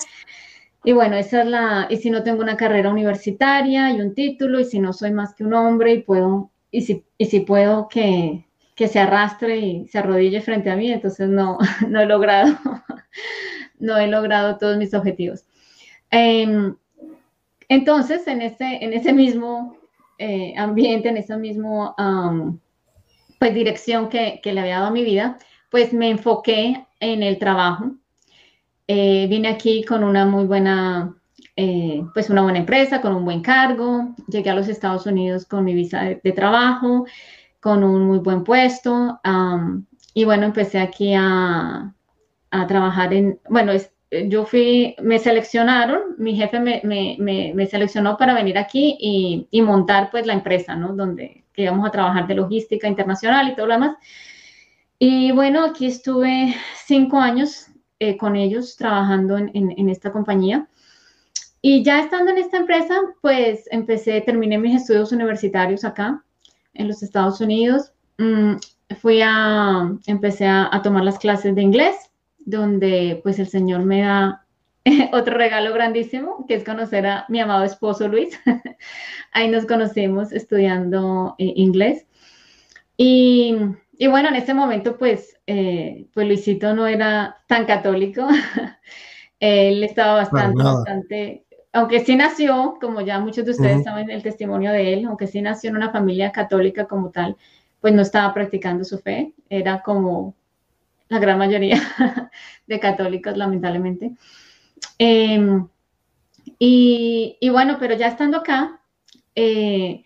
Y bueno, esa es la, y si no tengo una carrera universitaria y un título, y si no soy más que un hombre y puedo, y si, y si puedo que, que se arrastre y se arrodille frente a mí, entonces no, no he logrado, no he logrado todos mis objetivos. Em, entonces, en ese, en ese mismo eh, ambiente, en esa misma pues, dirección que, le había dado a mi vida, pues me enfoqué en el trabajo. Eh, vine aquí con una muy buena, eh, pues una buena empresa, con un buen cargo. Llegué a los Estados Unidos con mi visa de, trabajo, con un muy buen puesto. y bueno, empecé aquí a, a trabajar en, bueno, yo fui, me seleccionaron, mi jefe me, me, me, seleccionó para venir aquí y, y, montar pues la empresa, ¿no? Donde íbamos a trabajar de logística internacional y todo lo demás. Y bueno, aquí estuve cinco años eh, con ellos trabajando en, esta compañía. Y ya estando en esta empresa, pues empecé, terminé mis estudios universitarios acá en los Estados Unidos. Mm, fui a, empecé a, tomar las clases de inglés, donde pues el Señor me da otro regalo grandísimo, que es conocer a mi amado esposo Luis. Ahí nos conocimos estudiando eh, inglés. Y y bueno, en ese momento, pues, eh, pues Luisito no era tan católico. Él estaba bastante, bastante, aunque sí nació, como ya muchos de ustedes saben el testimonio de él, aunque sí nació en una familia católica como tal, pues no estaba practicando su fe. Era como la gran mayoría de católicos, lamentablemente. Em, y, bueno, pero ya estando acá, eh,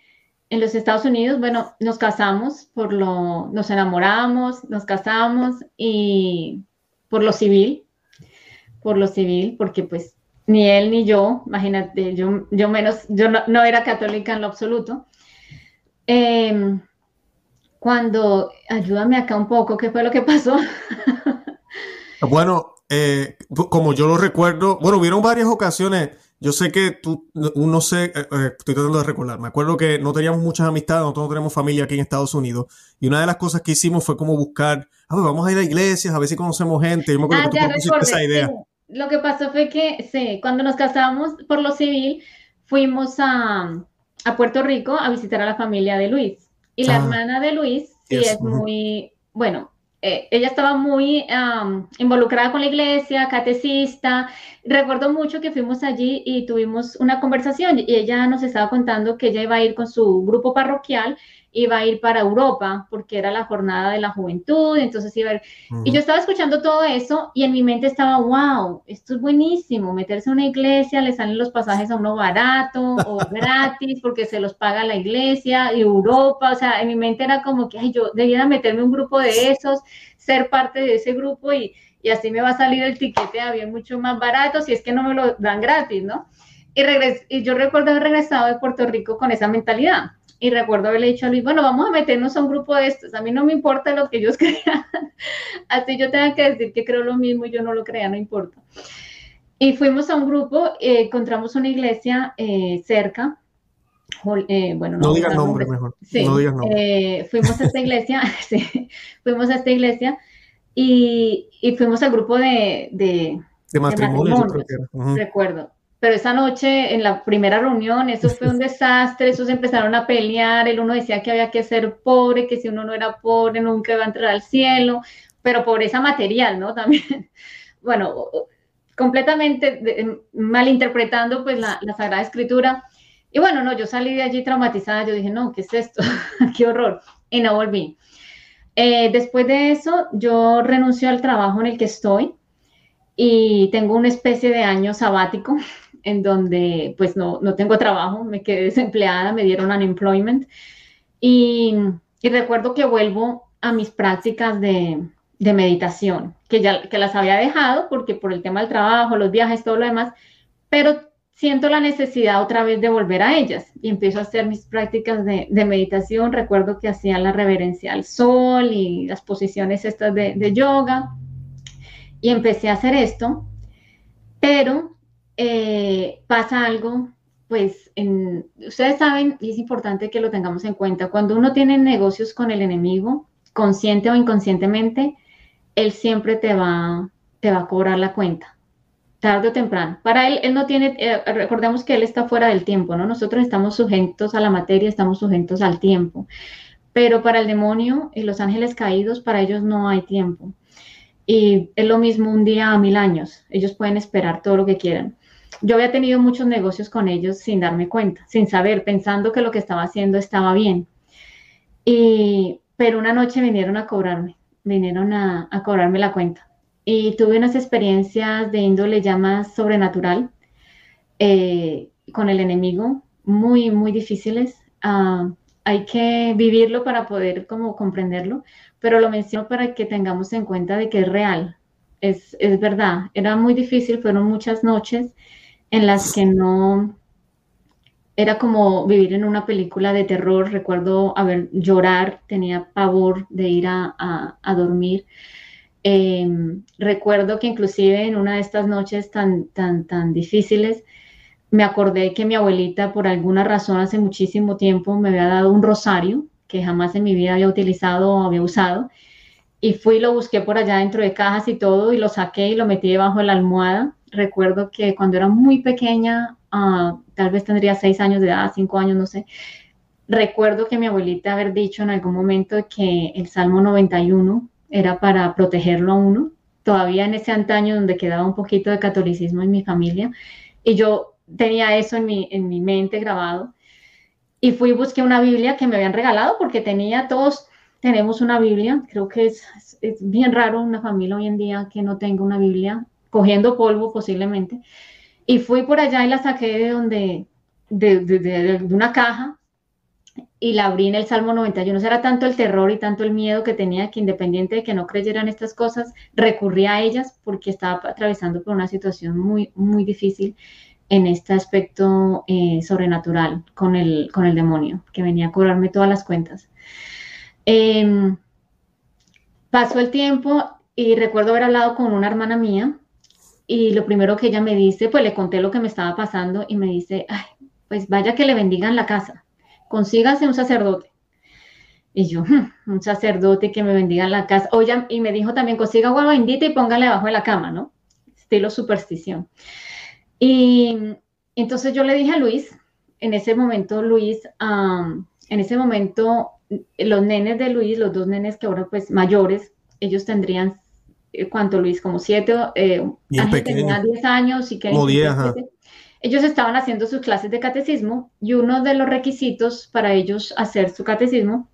en los Estados Unidos, bueno, nos casamos por lo, nos enamoramos, nos casamos y por lo civil, por lo civil, porque pues ni él ni yo, imagínate, yo, yo menos, yo no, era católica en lo absoluto. Em, cuando, ayúdame acá un poco, ¿qué fue lo que pasó? bueno, eh, como yo lo recuerdo, bueno, hubieron varias ocasiones yo sé que tú, no sé, eh, eh, estoy tratando de recordar. Me acuerdo que no teníamos muchas amistades, nosotros no tenemos familia aquí en Estados Unidos. Y una de las cosas que hicimos fue como buscar, a ver, vamos a ir a iglesias, a ver si conocemos gente. Yo me acuerdo ah, que tú esa idea. Lo que pasó fue que, sí, cuando nos casamos por lo civil, fuimos a, a Puerto Rico a visitar a la familia de Luis. Y la ah. hermana de Luis, sí, es muy, bueno, eh, ella estaba muy involucrada con la iglesia, catecista. Recuerdo mucho que fuimos allí y tuvimos una conversación y ella nos estaba contando que ella iba a ir con su grupo parroquial iba a ir para Europa porque era la jornada de la juventud, entonces iba a ir. Y yo estaba escuchando todo eso y en mi mente estaba, wow, esto es buenísimo, meterse a una iglesia, le salen los pasajes a uno barato o gratis porque se los paga la iglesia y Europa, o sea, en mi mente era como que, ay, yo debiera meterme un grupo de esos, ser parte de ese grupo y, y así me va a salir el tiquete a bien mucho más barato si es que no me lo dan gratis, ¿no? Y, y yo recuerdo haber regresado de Puerto Rico con esa mentalidad y recuerdo haberle dicho a Luis, bueno, vamos a meternos a un grupo de estos. A mí no me importa lo que ellos crean. Así yo tenga que decir que creo lo mismo y yo no lo crea, no importa. Y fuimos a un grupo, eh, encontramos una iglesia eh, cerca. Eh, bueno, no, digas nombre mejor. Sí, no digas nombre. fuimos a esta iglesia, sí, fuimos a esta iglesia y, y fuimos al grupo de, de, de matrimonio, recuerdo pero esa noche en la primera reunión eso fue un desastre, esos empezaron a pelear, el uno decía que había que ser pobre, que si uno no era pobre nunca iba a entrar al cielo, pero pobreza material, ¿no? También, bueno, completamente malinterpretando pues la, Sagrada Escritura. Y bueno, no, yo salí de allí traumatizada, yo dije, no, ¿qué es esto? ¡Qué horror! Y no volví. Eh, después de eso, yo renuncio al trabajo en el que estoy y tengo una especie de año sabático en donde pues no, no tengo trabajo, me quedé desempleada, me dieron unemployment y, y recuerdo que vuelvo a mis prácticas de, de, meditación, que ya que las había dejado porque por el tema del trabajo, los viajes, todo lo demás, pero siento la necesidad otra vez de volver a ellas y empiezo a hacer mis prácticas de, de meditación. Recuerdo que hacía la reverencia al sol y las posiciones estas de, de yoga y empecé a hacer esto, pero eh, pasa algo, pues ustedes saben, y es importante que lo tengamos en cuenta, cuando uno tiene negocios con el enemigo, consciente o inconscientemente, él siempre te va, te va a cobrar la cuenta, tarde o temprano. Para él, él no tiene, eh, recordemos que él está fuera del tiempo, ¿no? Nosotros estamos sujetos a la materia, estamos sujetos al tiempo, pero para el demonio y los ángeles caídos, para ellos no hay tiempo. Y es lo mismo un día a mil años. Ellos pueden esperar todo lo que quieran yo había tenido muchos negocios con ellos sin darme cuenta, sin saber, pensando que lo que estaba haciendo estaba bien. Pero una noche vinieron a cobrarme, vinieron a, cobrarme la cuenta. Y tuve unas experiencias de índole ya más sobrenatural eh, con el enemigo, muy, muy difíciles. Ah, hay que vivirlo para poder como comprenderlo, pero lo menciono para que tengamos en cuenta de que es real, es, es verdad. Era muy difícil, fueron muchas noches en las que no era como vivir en una película de terror. Recuerdo haber llorar, tenía pavor de ir a, dormir. Em, recuerdo que inclusive en una de estas noches tan, tan, tan difíciles, me acordé que mi abuelita por alguna razón hace muchísimo tiempo me había dado un rosario que jamás en mi vida había utilizado o había usado. Y fui lo busqué por allá dentro de cajas y todo y lo saqué y lo metí debajo de la almohada recuerdo que cuando era muy pequeña, ah, tal vez tendría seis años de edad, cinco años, no sé, recuerdo que mi abuelita haber dicho en algún momento que el Salmo 91 era para protegerlo a uno, todavía en ese antaño donde quedaba un poquito de catolicismo en mi familia, y yo tenía eso en mi, en mi mente grabado, y fui y busqué una Biblia que me habían regalado porque tenía todos, tenemos una Biblia, creo que es, es bien raro una familia hoy en día que no tenga una Biblia, cogiendo polvo posiblemente, y fui por allá y la saqué de donde, de, de, de, de una caja y la abrí en el Salmo 91. Era tanto el terror y tanto el miedo que tenía que independiente de que no creyeran estas cosas, recurría a ellas porque estaba atravesando por una situación muy, muy difícil en este aspecto eh, sobrenatural con el, con el demonio, que venía a cobrarme todas las cuentas. Eh, pasó el tiempo y recuerdo haber hablado con una hermana mía y lo primero que ella me dice, pues le conté lo que me estaba pasando y me dice, Ay, pues vaya que le bendigan la casa consígase un sacerdote. Y yo, hmm, un sacerdote que me bendiga en la casa. Oye, y me dijo también, consiga agua bendita y póngale debajo de la cama, ¿no? Estilo superstición. Y entonces yo le dije a Luis, en ese momento Luis, en ese momento los nenes de Luis, los dos nenes que ahora pues mayores, ellos tendrían, ¿cuánto Luis? Como siete, eh, tenía diez años y que... Ajá ellos estaban haciendo sus clases de catecismo y uno de los requisitos para ellos hacer su catecismo,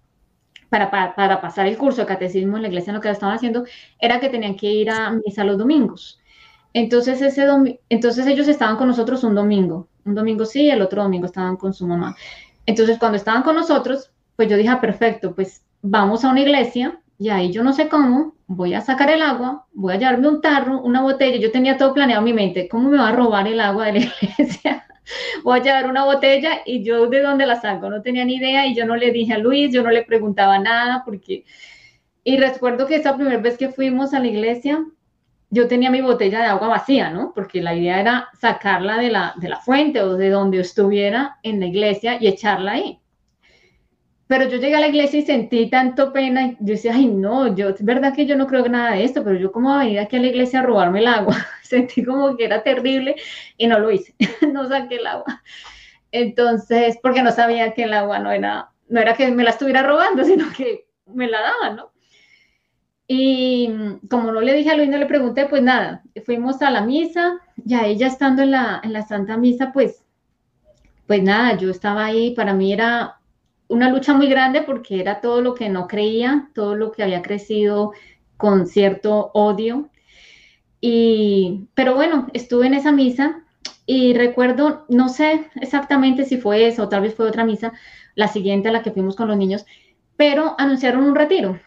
para, para, pasar el curso de catecismo en la iglesia, en lo que estaban haciendo, era que tenían que ir a misa los domingos. Entonces, ese entonces ellos estaban con nosotros un domingo, un domingo sí, el otro domingo estaban con su mamá. Entonces, cuando estaban con nosotros, pues yo dije, ah, perfecto, pues vamos a una iglesia y ahí yo no sé cómo, voy a sacar el agua, voy a llevarme un tarro, una botella, yo tenía todo planeado en mi mente, ¿cómo me va a robar el agua de la iglesia? voy a llevar una botella y yo de dónde la saco, no tenía ni idea y yo no le dije a Luis, yo no le preguntaba nada porque... Y recuerdo que esa primera vez que fuimos a la iglesia, yo tenía mi botella de agua vacía, ¿no? Porque la idea era sacarla de la, de la fuente o de donde estuviera en la iglesia y echarla ahí. Pero yo llegué a la iglesia y sentí tanto pena. Y yo decía, ay, no, yo, es verdad que yo no creo nada de esto, pero yo como venir aquí a la iglesia a robarme el agua. sentí como que era terrible y no lo hice. no saqué el agua. Entonces, porque no sabía que el agua no era, no era que me la estuviera robando, sino que me la daban, ¿no? Y como no le dije a Luis, no le pregunté, pues nada, fuimos a la misa, ya ella estando en la, en la Santa Misa, pues, pues nada, yo estaba ahí, para mí era una lucha muy grande porque era todo lo que no creía, todo lo que había crecido con cierto odio. Y, pero bueno, estuve en esa misa y recuerdo, no sé exactamente si fue esa o tal vez fue otra misa, la siguiente a la que fuimos con los niños, pero anunciaron un retiro,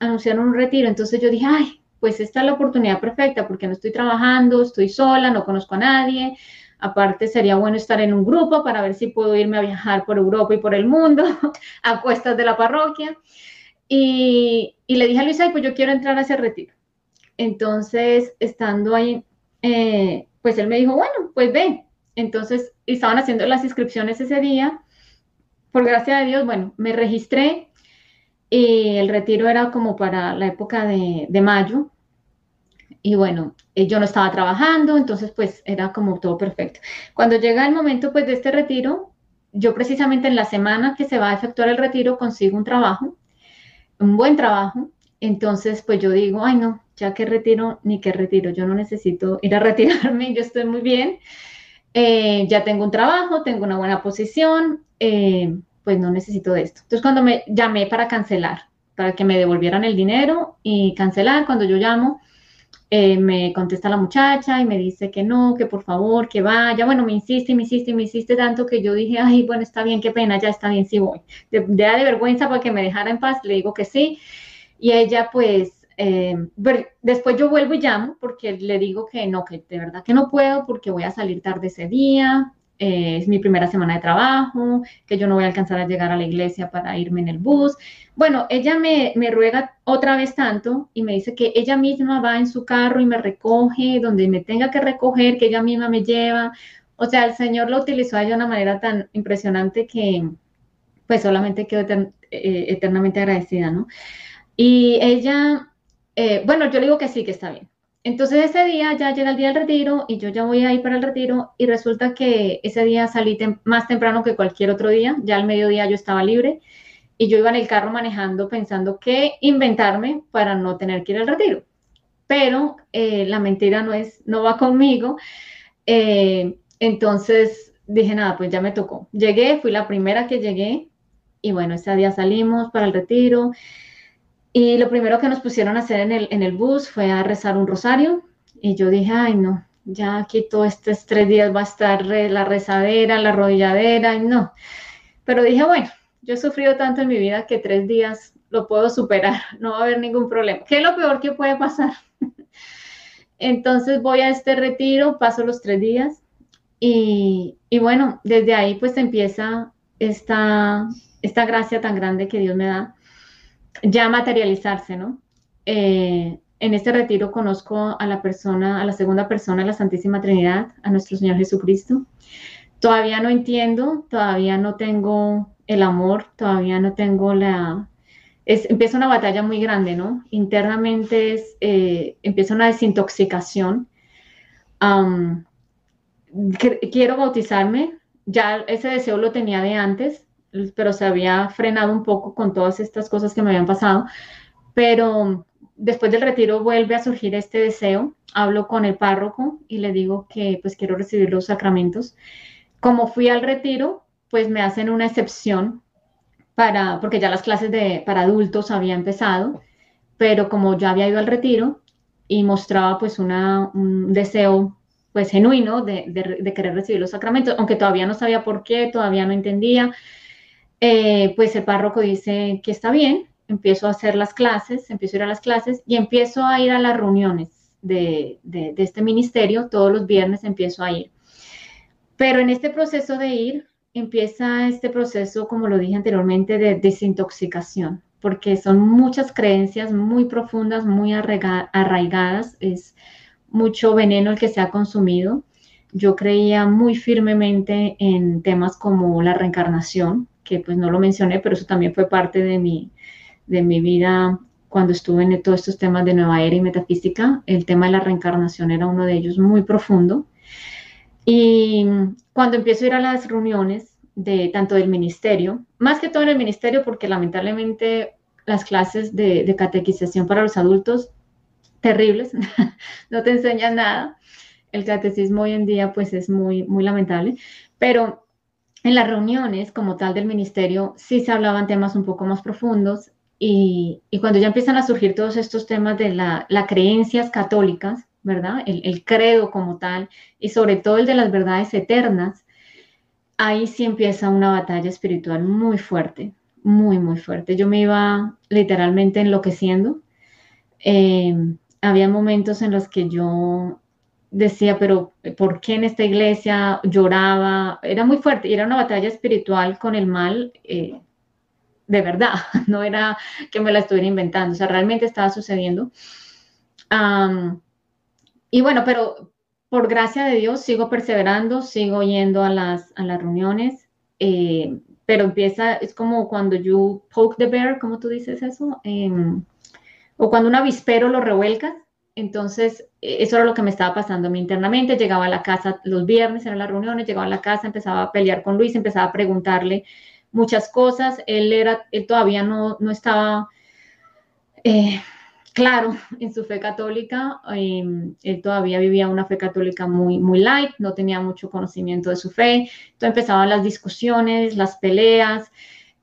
anunciaron un retiro. Entonces yo dije, ay, pues esta es la oportunidad perfecta porque no estoy trabajando, estoy sola, no conozco a nadie, Aparte, sería bueno estar en un grupo para ver si puedo irme a viajar por Europa y por el mundo a cuestas de la parroquia. Y, le dije a Luisa, pues yo quiero entrar a ese retiro. Entonces, estando ahí, eh, pues él me dijo, bueno, pues ven. Entonces, estaban haciendo las inscripciones ese día. Por gracia de Dios, bueno, me registré y el retiro era como para la época de, de mayo. Y bueno, eh, yo no estaba trabajando, entonces pues era como todo perfecto. Cuando llega el momento pues de este retiro, yo precisamente en la semana que se va a efectuar el retiro consigo un trabajo, un buen trabajo, entonces pues yo digo, ay no, ya que retiro, ni que retiro, yo no necesito ir a retirarme, yo estoy muy bien, eh, ya tengo un trabajo, tengo una buena posición, eh, pues no necesito de esto. Entonces cuando me llamé para cancelar, para que me devolvieran el dinero y cancelar, cuando yo llamo, eh, me contesta la muchacha y me dice que no, que por favor, que vaya. Bueno, me insiste, me insiste, me insiste tanto que yo dije, ay, bueno, está bien, qué pena, ya está bien, sí voy. De, de, vergüenza para que me dejara en paz, le digo que sí. Y ella, pues, eh, después yo vuelvo y llamo porque le digo que no, que de verdad que no puedo porque voy a salir tarde ese día, eh, es mi primera semana de trabajo, que yo no voy a alcanzar a llegar a la iglesia para irme en el bus. Bueno, ella me, me, ruega otra vez tanto y me dice que ella misma va en su carro y me recoge donde me tenga que recoger, que ella misma me lleva. O sea, el Señor lo utilizó de una manera tan impresionante que pues solamente quedo etern eh, eternamente agradecida, ¿no? Y ella, eh, bueno, yo le digo que sí, que está bien. Entonces ese día ya llega el día del retiro y yo ya voy a ir para el retiro y resulta que ese día salí más temprano que cualquier otro día, ya al mediodía yo estaba libre y yo iba en el carro manejando pensando qué inventarme para no tener que ir al retiro. Pero eh, la mentira no, es, no va conmigo. Eh, entonces dije, nada, pues ya me tocó. Llegué, fui la primera que llegué y bueno, ese día salimos para el retiro y lo primero que nos pusieron a hacer en el, en el bus fue a rezar un rosario y yo dije, ay no, ya aquí todos estos tres días va a estar la rezadera, la rodilladera, y no. Pero dije, bueno, yo he sufrido tanto en mi vida que tres días lo puedo superar, no va a haber ningún problema. ¿Qué es lo peor que puede pasar? Entonces voy a este retiro, paso los tres días y, bueno, desde ahí pues empieza esta, esta gracia tan grande que Dios me da, ya materializarse, ¿no? Eh, en este retiro conozco a la persona, a la segunda persona de la Santísima Trinidad, a nuestro Señor Jesucristo. Todavía no entiendo, todavía no tengo el amor, todavía no tengo la... Es, empieza una batalla muy grande, ¿no? Internamente es, eh, empieza una desintoxicación quiero bautizarme, ya ese deseo lo tenía de antes, pero se había frenado un poco con todas estas cosas que me habían pasado, pero después del retiro vuelve a surgir este deseo, hablo con el párroco y le digo que pues quiero recibir los sacramentos. Como fui al retiro, pues me hacen una excepción para, porque ya las clases de, para adultos había empezado, pero como yo había ido al retiro y mostraba pues un deseo pues genuino de, querer recibir los sacramentos, aunque todavía no sabía por qué, todavía no entendía, eh, pues el párroco dice que está bien, empiezo a hacer las clases, empiezo a ir a las clases y empiezo a ir a las reuniones de, de este ministerio, todos los viernes empiezo a ir. Pero en este proceso de ir, empieza este proceso, como lo dije anteriormente, de desintoxicación, porque son muchas creencias muy profundas, muy arraigadas, es mucho veneno el que se ha consumido. Yo creía muy firmemente en temas como la reencarnación, que pues no lo mencioné, pero eso también fue parte de mi, de mi vida cuando estuve en todos estos temas de nueva era y metafísica. El tema de la reencarnación era uno de ellos muy profundo. Y cuando empiezo a ir a las reuniones de tanto del ministerio, más que todo en el ministerio, porque lamentablemente las clases de, de catequización para los adultos terribles, no te enseñan nada. El catecismo hoy en día pues es muy, muy lamentable, pero en las reuniones como tal del ministerio sí se hablaban temas un poco más profundos y, cuando ya empiezan a surgir todos estos temas de las la creencias católicas, ¿verdad? El, el, credo como tal y sobre todo el de las verdades eternas, ahí sí empieza una batalla espiritual muy fuerte, muy, muy fuerte. Yo me iba literalmente enloqueciendo. Eh, había momentos en los que yo decía, pero ¿por qué en esta iglesia lloraba? Era muy fuerte era una batalla espiritual con el mal eh, de verdad, no era que me la estuviera inventando, o sea, realmente estaba sucediendo. y bueno, pero por gracia de Dios sigo perseverando, sigo yendo a las, a las reuniones, eh, pero empieza, es como cuando you poke the bear, ¿cómo tú dices eso? Em, o cuando un avispero lo revuelcas. Entonces, e, eso era lo que me estaba pasando a mí internamente. Llegaba a la casa los viernes, eran las reuniones, llegaba a la casa, empezaba a pelear con Luis, empezaba a preguntarle muchas cosas. Él, era, él todavía no, no estaba eh, claro en su fe católica. Em, él todavía vivía una fe católica muy, muy light, no tenía mucho conocimiento de su fe. Entonces empezaban las discusiones, las peleas,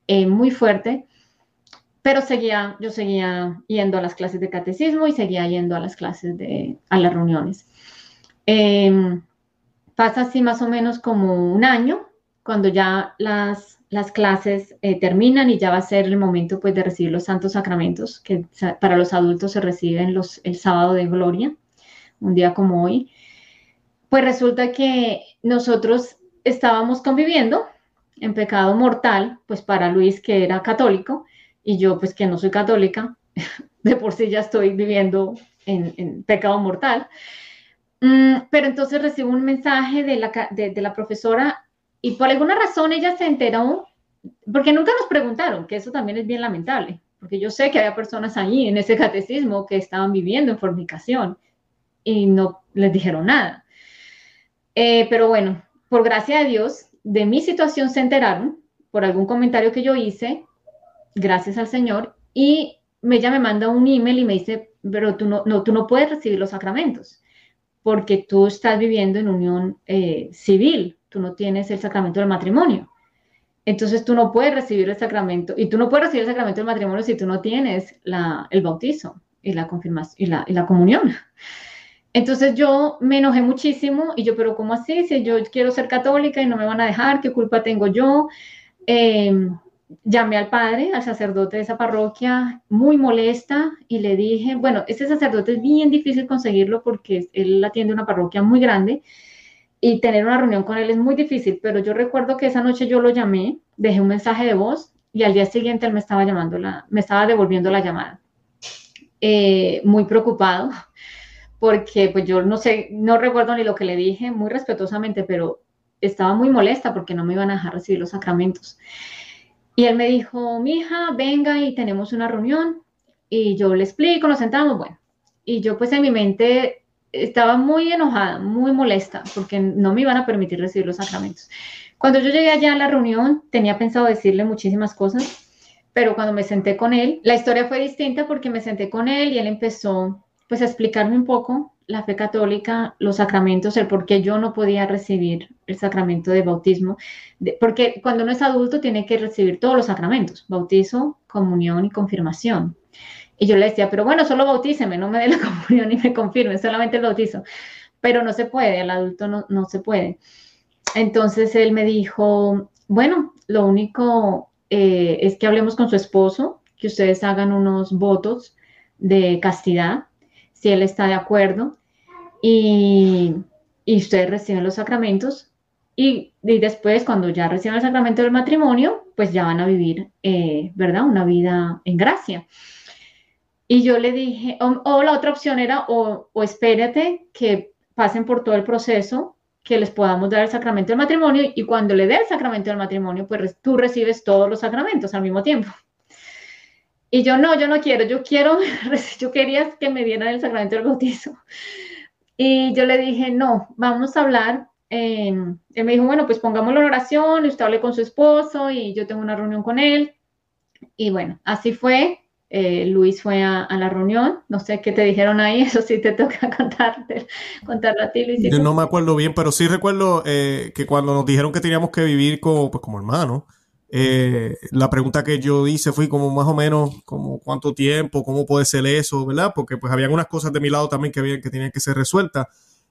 eh, muy fuerte pero seguía, yo seguía yendo a las clases de catecismo y seguía yendo a las clases de, a las reuniones. Em, pasa así más o menos como un año, cuando ya las, las clases eh, terminan y ya va a ser el momento pues de recibir los santos sacramentos, que para los adultos se reciben los, el sábado de gloria, un día como hoy. Pues resulta que nosotros estábamos conviviendo en pecado mortal, pues para Luis que era católico, y yo pues que no soy católica, de por sí ya estoy viviendo en, pecado mortal. Mm, pero entonces recibo un mensaje de la, de, la profesora y por alguna razón ella se enteró, porque nunca nos preguntaron, que eso también es bien lamentable, porque yo sé que había personas allí en ese catecismo que estaban viviendo en fornicación y no les dijeron nada. Eh, pero bueno, por gracia de Dios, de mi situación se enteraron por algún comentario que yo hice, gracias al Señor, y ella me manda un email y me dice, pero tú no, no, tú no puedes recibir los sacramentos porque tú estás viviendo en unión eh, civil, tú no tienes el sacramento del matrimonio. Entonces tú no puedes recibir el sacramento, y tú no puedes recibir el sacramento del matrimonio si tú no tienes la, el bautizo y la confirmación y la, comunión. Entonces yo me enojé muchísimo y yo, pero ¿cómo así? Si yo quiero ser católica y no me van a dejar, ¿qué culpa tengo yo? Eh, llamé al padre, al sacerdote de esa parroquia, muy molesta y le dije, bueno, ese sacerdote es bien difícil conseguirlo porque él atiende una parroquia muy grande y tener una reunión con él es muy difícil, pero yo recuerdo que esa noche yo lo llamé, dejé un mensaje de voz y al día siguiente él me estaba llamando, la, me estaba devolviendo la llamada. Eh, muy preocupado porque pues yo no sé, no recuerdo ni lo que le dije, muy respetuosamente, pero estaba muy molesta porque no me iban a dejar recibir los sacramentos. Y él me dijo, mi hija, venga y tenemos una reunión. Y yo le explico, nos sentamos, bueno. Y yo pues en mi mente estaba muy enojada, muy molesta, porque no me iban a permitir recibir los sacramentos. Cuando yo llegué allá a la reunión, tenía pensado decirle muchísimas cosas, pero cuando me senté con él, la historia fue distinta porque me senté con él y él empezó pues a explicarme un poco la fe católica, los sacramentos, el por qué yo no podía recibir el sacramento de bautismo, porque cuando uno es adulto tiene que recibir todos los sacramentos, bautizo, comunión y confirmación. Y yo le decía, pero bueno, solo bautíceme, no me dé la comunión y me confirme, solamente el bautizo. Pero no se puede, al adulto no, no se puede. Entonces él me dijo, bueno, lo único eh, es que hablemos con su esposo, que ustedes hagan unos votos de castidad si él está de acuerdo, y, ustedes reciben los sacramentos, y, después cuando ya reciben el sacramento del matrimonio, pues ya van a vivir, eh, ¿verdad? Una vida en gracia. Y yo le dije, o, la otra opción era, o, o espérate que pasen por todo el proceso, que les podamos dar el sacramento del matrimonio y cuando le dé el sacramento del matrimonio, pues tú recibes todos los sacramentos al mismo tiempo. Y yo no, yo no quiero, yo quiero, yo quería que me dieran el sacramento del bautizo. Y yo le dije, no, vamos a hablar. él me dijo, bueno, pues pongámoslo en oración, usted hable con su esposo y yo tengo una reunión con él. Y bueno, así fue. Eh, Luis fue a, la reunión, no sé qué te dijeron ahí, eso sí te toca contarte, contarlo a ti, Luis. Yo no me acuerdo bien, pero sí recuerdo eh, que cuando nos dijeron que teníamos que vivir como, pues, como hermanos, eh, la pregunta que yo hice fue como más o menos como cuánto tiempo, cómo puede ser eso, ¿verdad? Porque pues habían unas cosas de mi lado también que, habían, que tenían que ser resueltas.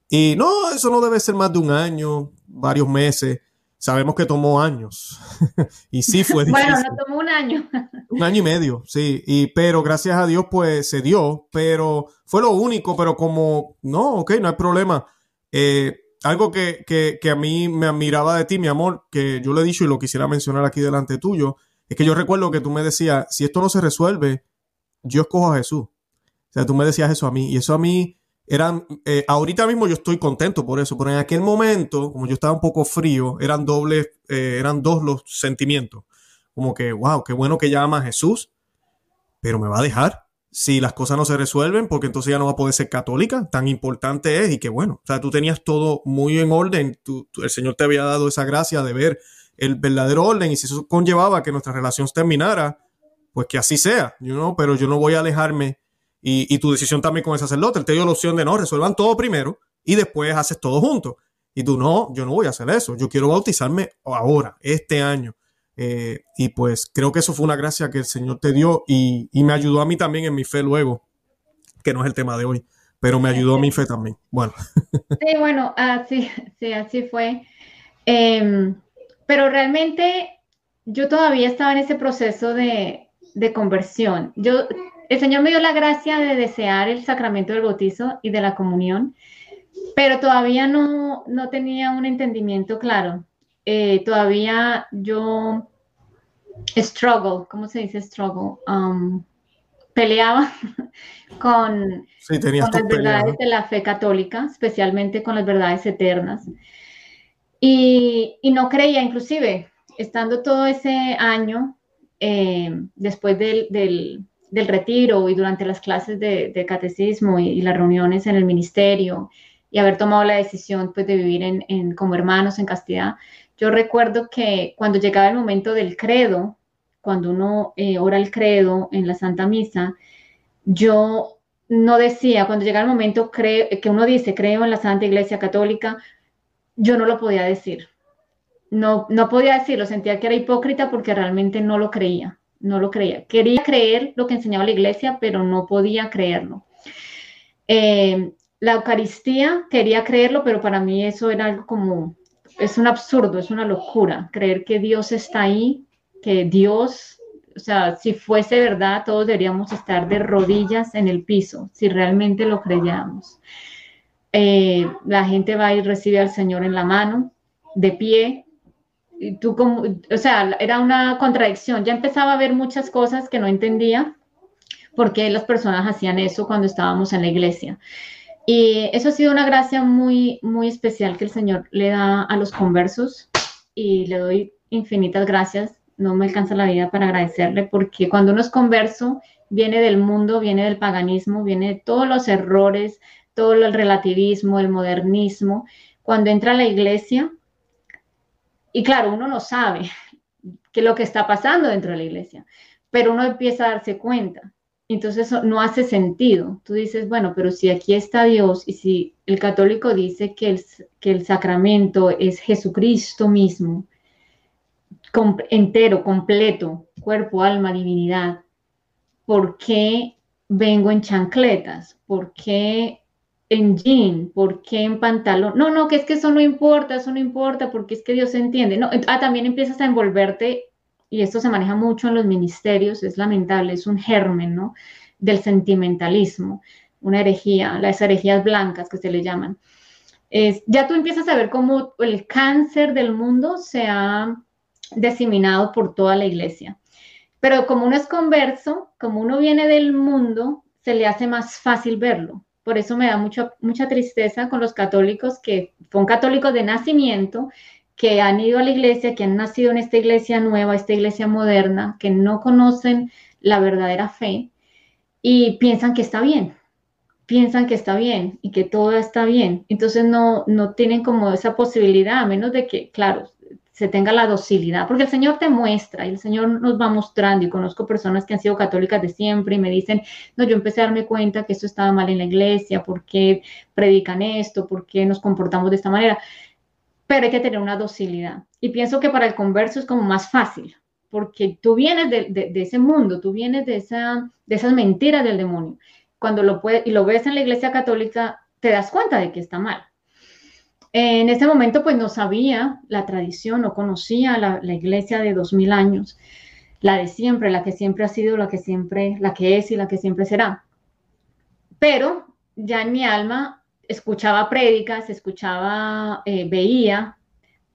Y no, eso no debe ser más de un año, varios meses. Sabemos que tomó años. y sí fue difícil. bueno, no tomó un año. un año y medio, sí. Y, pero gracias a Dios pues se dio. Pero fue lo único, pero como, no, ok, no hay problema. Eh, algo que, que, que, a mí me admiraba de ti, mi amor, que yo le he dicho y lo quisiera mencionar aquí delante tuyo, es que yo recuerdo que tú me decías, si esto no se resuelve, yo escojo a Jesús. O sea, tú me decías eso a mí. Y eso a mí eran, eh, ahorita mismo yo estoy contento por eso, pero en aquel momento, como yo estaba un poco frío, eran dobles, eh, eran dos los sentimientos. Como que, wow, qué bueno que llama a Jesús, pero me va a dejar si las cosas no se resuelven, porque entonces ya no va a poder ser católica, tan importante es y que bueno, o sea, tú tenías todo muy en orden, el Señor te había dado esa gracia de ver el verdadero orden y si eso conllevaba que nuestra relación terminara, pues que así sea, you pero yo no voy a alejarme y, tu decisión también con el sacerdote, te dio la opción de no, resuelvan todo primero y después haces todo junto. Y tú no, yo no voy a hacer eso, yo quiero bautizarme ahora, este año. Eh, y pues creo que eso fue una gracia que el Señor te dio y, me ayudó a mí también en mi fe luego, que no es el tema de hoy, pero me ayudó a mi fe también. Bueno. Sí, bueno, así, sí, así fue. Em, pero realmente yo todavía estaba en ese proceso de, de conversión. Yo, el Señor me dio la gracia de desear el sacramento del bautizo y de la comunión, pero todavía no, no tenía un entendimiento claro. Eh, todavía yo struggle, ¿cómo se dice struggle? Um, peleaba con, las verdades de la fe católica, especialmente con las verdades eternas. Y, no creía, inclusive, estando todo ese año, eh, después del, del retiro y durante las clases de, catecismo y, las reuniones en el ministerio y haber tomado la decisión pues, de vivir en, como hermanos en castidad, yo recuerdo que cuando llegaba el momento del credo, cuando uno eh, ora el credo en la Santa Misa, yo no decía, cuando llegaba el momento que uno dice, creo en la Santa Iglesia Católica, yo no lo podía decir. No, no podía decirlo, sentía que era hipócrita porque realmente no lo creía, no lo creía. Quería creer lo que enseñaba la iglesia, pero no podía creerlo. Eh, la Eucaristía quería creerlo, pero para mí eso era algo como, es un absurdo, es una locura, creer que Dios está ahí, que Dios o sea, si fuese verdad, todos deberíamos estar de rodillas en el piso, si realmente lo creyéramos. Eh, la gente va y recibe al Señor en la mano, de pie. Y tú como, o sea, era una contradicción. Ya empezaba a ver muchas cosas que no entendía por qué las personas hacían eso cuando estábamos en la iglesia. Y eso ha sido una gracia muy, muy especial que el Señor le da a los conversos y le doy infinitas gracias no me alcanza la vida para agradecerle, porque cuando uno es converso, viene del mundo, viene del paganismo, viene de todos los errores, todo el relativismo, el modernismo. Cuando entra a la iglesia, y claro, uno no sabe qué es lo que está pasando dentro de la iglesia, pero uno empieza a darse cuenta. Entonces no hace sentido. Tú dices, bueno, pero si aquí está Dios y si el católico dice que el, que el sacramento es Jesucristo mismo, entero, completo, cuerpo, alma, divinidad, ¿por qué vengo en chancletas? ¿Por qué en jean? ¿Por qué en pantalón? No, no, que es que eso no importa, eso no importa, porque es que Dios entiende. No, ah, también empiezas a envolverte, y esto se maneja mucho en los ministerios, es lamentable, es un germen, ¿no? Del sentimentalismo, una herejía, las herejías blancas que se le llaman. Ya tú empiezas a ver cómo el cáncer del mundo se ha diseminado por toda la iglesia. Pero como uno es converso, como uno viene del mundo, se le hace más fácil verlo. Por eso me da mucho, mucha tristeza con los católicos que son católicos de nacimiento, que han ido a la iglesia, que han nacido en esta iglesia nueva, esta iglesia moderna, que no conocen la verdadera fe y piensan que está bien, piensan que está bien y que todo está bien. Entonces no, no tienen como esa posibilidad, a menos de que, claro, se tenga la docilidad, porque el Señor te muestra y el Señor nos va mostrando y conozco personas que han sido católicas de siempre y me dicen, no, yo empecé a darme cuenta que esto estaba mal en la iglesia, ¿por qué predican esto? ¿Por qué nos comportamos de esta manera? Pero hay que tener una docilidad. Y pienso que para el converso es como más fácil, porque tú vienes de, ese mundo, tú vienes de, esa, de esas mentiras del demonio. Cuando lo puedes y lo ves en la iglesia católica, te das cuenta de que está mal en ese momento, pues no sabía la tradición, no conocía la, iglesia de dos mil años, la de siempre, la que siempre ha sido, la que siempre, la que es y la que siempre será. Pero ya en mi alma escuchaba prédicas, escuchaba, eh, veía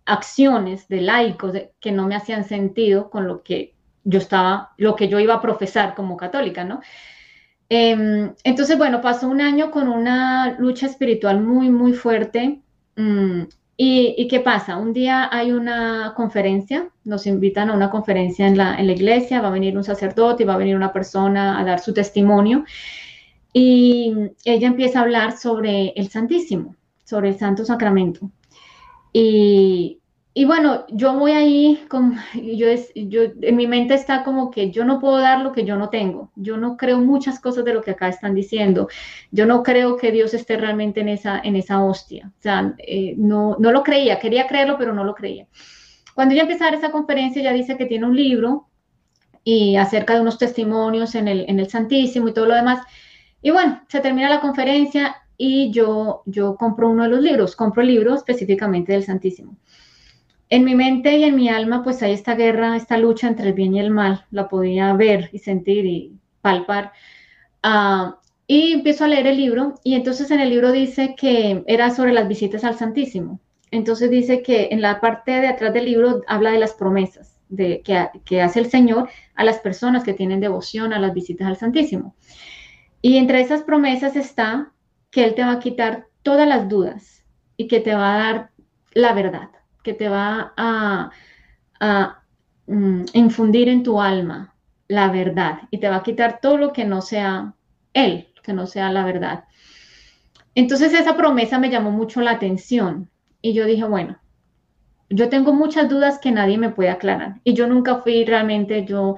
acciones de laicos que no me hacían sentido con lo que yo estaba, lo que yo iba a profesar como católica, ¿no? Em, entonces, bueno, pasó un año con una lucha espiritual muy, muy fuerte Mm, ¿y, qué pasa? Un día hay una conferencia, nos invitan a una conferencia en la, iglesia, va a venir un sacerdote y va a venir una persona a dar su testimonio. Y ella empieza a hablar sobre el Santísimo, sobre el Santo Sacramento. Y, y bueno, yo voy ahí, con, yo, yo, en mi mente está como que yo no puedo dar lo que yo no tengo. Yo no creo muchas cosas de lo que acá están diciendo. Yo no creo que Dios esté realmente en esa, en esa hostia. O sea, eh, no, no lo creía, quería creerlo, pero no lo creía. Cuando ella empieza a dar esa conferencia, ella dice que tiene un libro y acerca de unos testimonios en el, en el Santísimo y todo lo demás. Y bueno, se termina la conferencia y yo, yo compro uno de los libros, compro el libro específicamente del Santísimo en mi mente y en mi alma, pues hay esta guerra, esta lucha entre el bien y el mal. La podía ver y sentir y palpar. Ah, y empiezo a leer el libro y entonces en el libro dice que era sobre las visitas al Santísimo. Entonces dice que en la parte de atrás del libro habla de las promesas de, que, que hace el Señor a las personas que tienen devoción a las visitas al Santísimo. Y entre esas promesas está que Él te va a quitar todas las dudas y que te va a dar la verdad que te va a, mm, infundir en tu alma la verdad y te va a quitar todo lo que no sea Él, que no sea la verdad. Entonces esa promesa me llamó mucho la atención y yo dije, bueno, yo tengo muchas dudas que nadie me puede aclarar y yo nunca fui realmente yo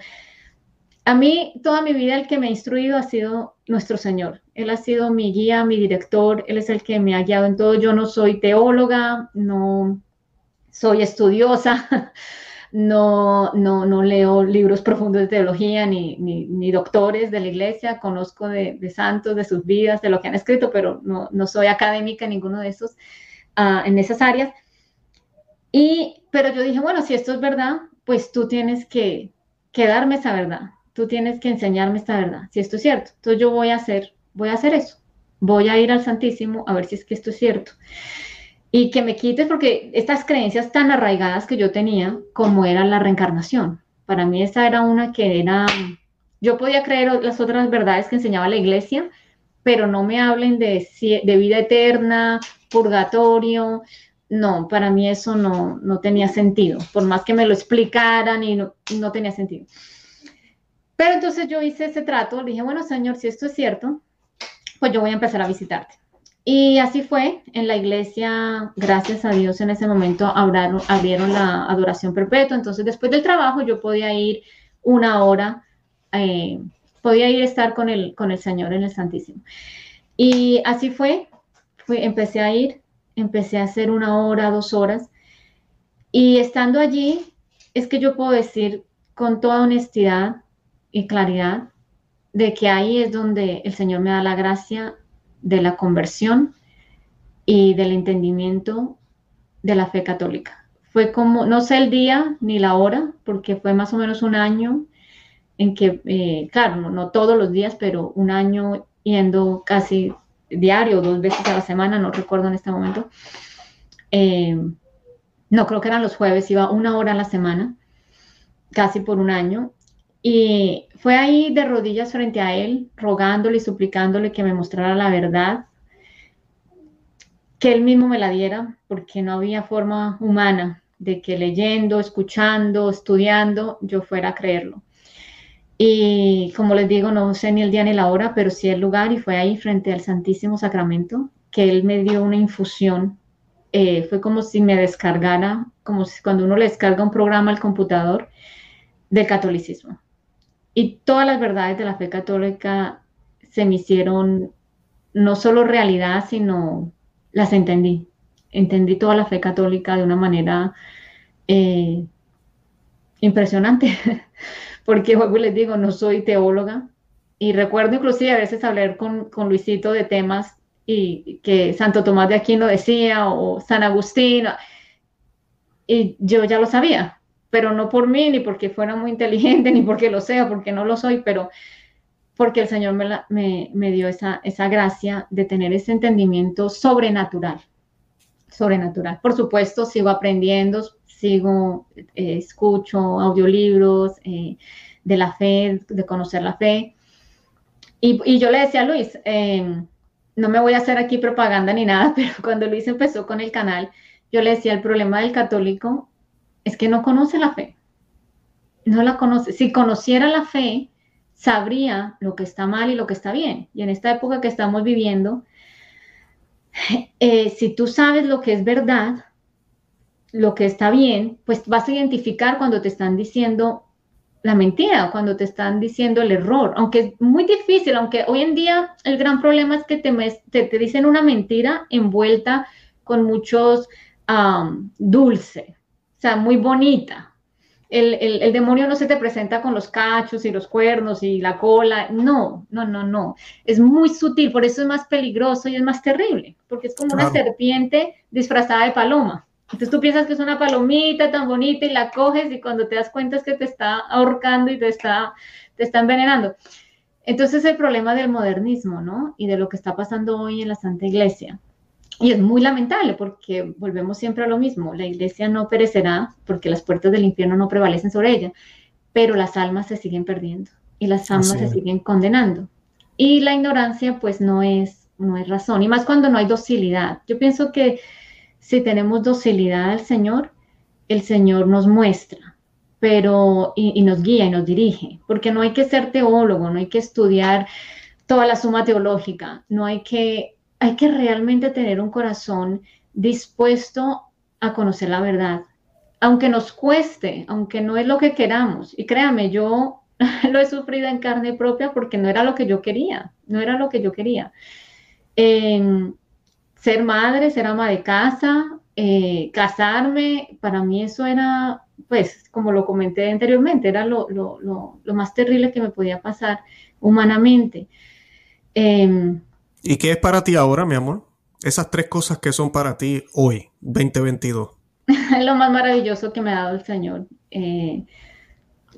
a mí toda mi vida el que me ha instruido ha sido nuestro Señor. Él ha sido mi guía, mi director, Él es el que me ha guiado en todo. Yo no soy teóloga, no soy estudiosa, no, no, no leo libros profundos de teología ni, ni, doctores de la iglesia, conozco de, santos, de sus vidas, de lo que han escrito, pero no, no soy académica en ninguno de esos, uh, en esas áreas. Y, pero yo dije, bueno, si esto es verdad, pues tú tienes que, que darme esa verdad tú tienes que enseñarme esta verdad, si esto es cierto. Entonces yo voy a hacer, voy a hacer eso. Voy a ir al Santísimo a ver si es que esto es cierto. Y que me quites porque estas creencias tan arraigadas que yo tenía, como era la reencarnación. Para mí esa era una que era, yo podía creer las otras verdades que enseñaba la iglesia, pero no me hablen de, de vida eterna, purgatorio, no, para mí eso no, no tenía sentido, por más que me lo explicaran y no, no tenía sentido. Pero entonces yo hice ese trato, le dije, bueno, señor, si esto es cierto, pues yo voy a empezar a visitarte. Y así fue, en la iglesia, gracias a Dios, en ese momento abrieron, abrieron la adoración perpetua, entonces después del trabajo yo podía ir una hora, eh, podía ir a estar con el, con el Señor en el Santísimo. Y así fue, empecé a ir, empecé a hacer una hora, dos horas, y estando allí, es que yo puedo decir con toda honestidad, y claridad de que ahí es donde el Señor me da la gracia de la conversión y del entendimiento de la fe católica. Fue como, no sé el día ni la hora, porque fue más o menos un año en que, eh, claro, no, todos los días, pero un año yendo casi diario, dos veces a la semana, no recuerdo en este momento. Eh, no, creo que eran los jueves, iba una hora a la semana, casi por un año, y fue ahí de rodillas frente a él, rogándole y suplicándole que me mostrara la verdad, que él mismo me la diera, porque no había forma humana de que leyendo, escuchando, estudiando, yo fuera a creerlo. Y como les digo, no sé ni el día ni la hora, pero sí el lugar y fue ahí frente al Santísimo Sacramento que él me dio una infusión. Eh, fue como si me descargara, como si cuando uno le descarga un programa al computador del catolicismo. Y todas las verdades de la fe católica se me hicieron no solo realidad, sino las entendí. Entendí toda la fe católica de una manera eh, impresionante, porque les digo, no soy teóloga. Y recuerdo inclusive a veces hablar con, con Luisito de temas y que Santo Tomás de Aquino decía o San Agustín, y yo ya lo sabía, pero no por mí, ni porque fuera muy inteligente, ni porque lo sea, porque no lo soy, pero porque el Señor me, me, dio esa, esa gracia de tener ese entendimiento sobrenatural, sobrenatural. Por supuesto, sigo aprendiendo, sigo, eh, escucho audiolibros eh, de la fe, de conocer la fe. Y, y yo le decía a Luis, em, no me voy a hacer aquí propaganda ni nada, pero cuando Luis empezó con el canal, yo le decía, el problema del católico es que no conoce la fe. No la conoce. Si conociera la fe, sabría lo que está mal y lo que está bien. Y en esta época que estamos viviendo, eh, si tú sabes lo que es verdad, lo que está bien, pues vas a identificar cuando te están diciendo la mentira, cuando te están diciendo el error, aunque es muy difícil, aunque hoy en día el gran problema es que te, te, dicen una mentira envuelta con muchos um, dulce, o sea, muy bonita. El, demonio no se te presenta con los cachos y los cuernos y la cola. No, no, no, no. Es muy sutil, por eso es más peligroso y es más terrible, porque es como una serpiente disfrazada de paloma. Entonces tú piensas que es una palomita tan bonita y la coges y cuando te das cuenta es que te está ahorcando y te está, te está envenenando. Entonces el problema del modernismo, ¿no? Y de lo que está pasando hoy en la Santa Iglesia. Y es muy lamentable porque volvemos siempre a lo mismo. La iglesia no perecerá porque las puertas del infierno no prevalecen sobre ella, pero las almas se siguen perdiendo y las almas se siguen condenando. Y la ignorancia pues no es, no es razón, y más cuando no hay docilidad. Yo pienso que si tenemos docilidad al Señor, el Señor nos muestra pero y, nos guía y nos dirige, porque no hay que ser teólogo, no hay que estudiar toda la suma teológica, no hay que, hay que realmente tener un corazón dispuesto a conocer la verdad, aunque nos cueste, aunque no es lo que queramos. Y créame, yo lo he sufrido en carne propia porque no era lo que yo quería, no era lo que yo quería. ser madre, ser ama de casa, eh, casarme, para mí eso era, pues, como lo comenté anteriormente, era lo, más terrible que me podía pasar humanamente. Em, ¿Y qué es para ti ahora, mi amor? Esas tres cosas que son para ti hoy, 2022. lo más maravilloso que me ha dado el Señor. Eh,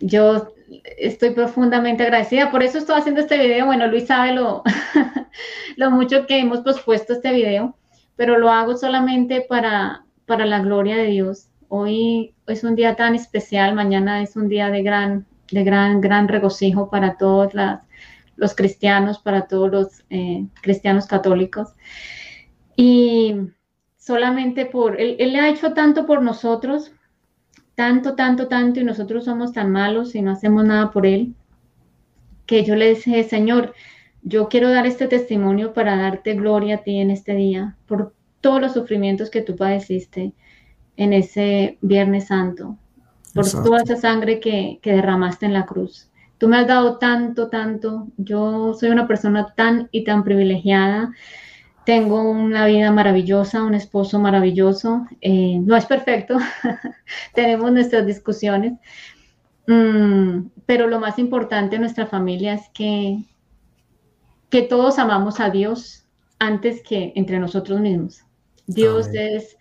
yo estoy profundamente agradecida, por eso estoy haciendo este video. Bueno, Luis sabe lo, lo mucho que hemos pospuesto este video, pero lo hago solamente para, para la gloria de Dios. Hoy es un día tan especial, mañana es un día de gran, de gran, gran regocijo para todos los cristianos, para todos los eh, cristianos católicos. Y solamente por, él, él ha hecho tanto por nosotros, tanto, tanto, tanto, y nosotros somos tan malos y no hacemos nada por Él, que yo le dije, Señor, yo quiero dar este testimonio para darte gloria a ti en este día, por todos los sufrimientos que tú padeciste en ese Viernes Santo, por toda esa sangre que, que derramaste en la cruz. Tú me has dado tanto, tanto. Yo soy una persona tan y tan privilegiada tengo una vida maravillosa, un esposo maravilloso. Eh, no es perfecto, tenemos nuestras discusiones, mm, pero lo más importante en nuestra familia es que, que todos amamos a Dios antes que entre nosotros mismos. Dios es,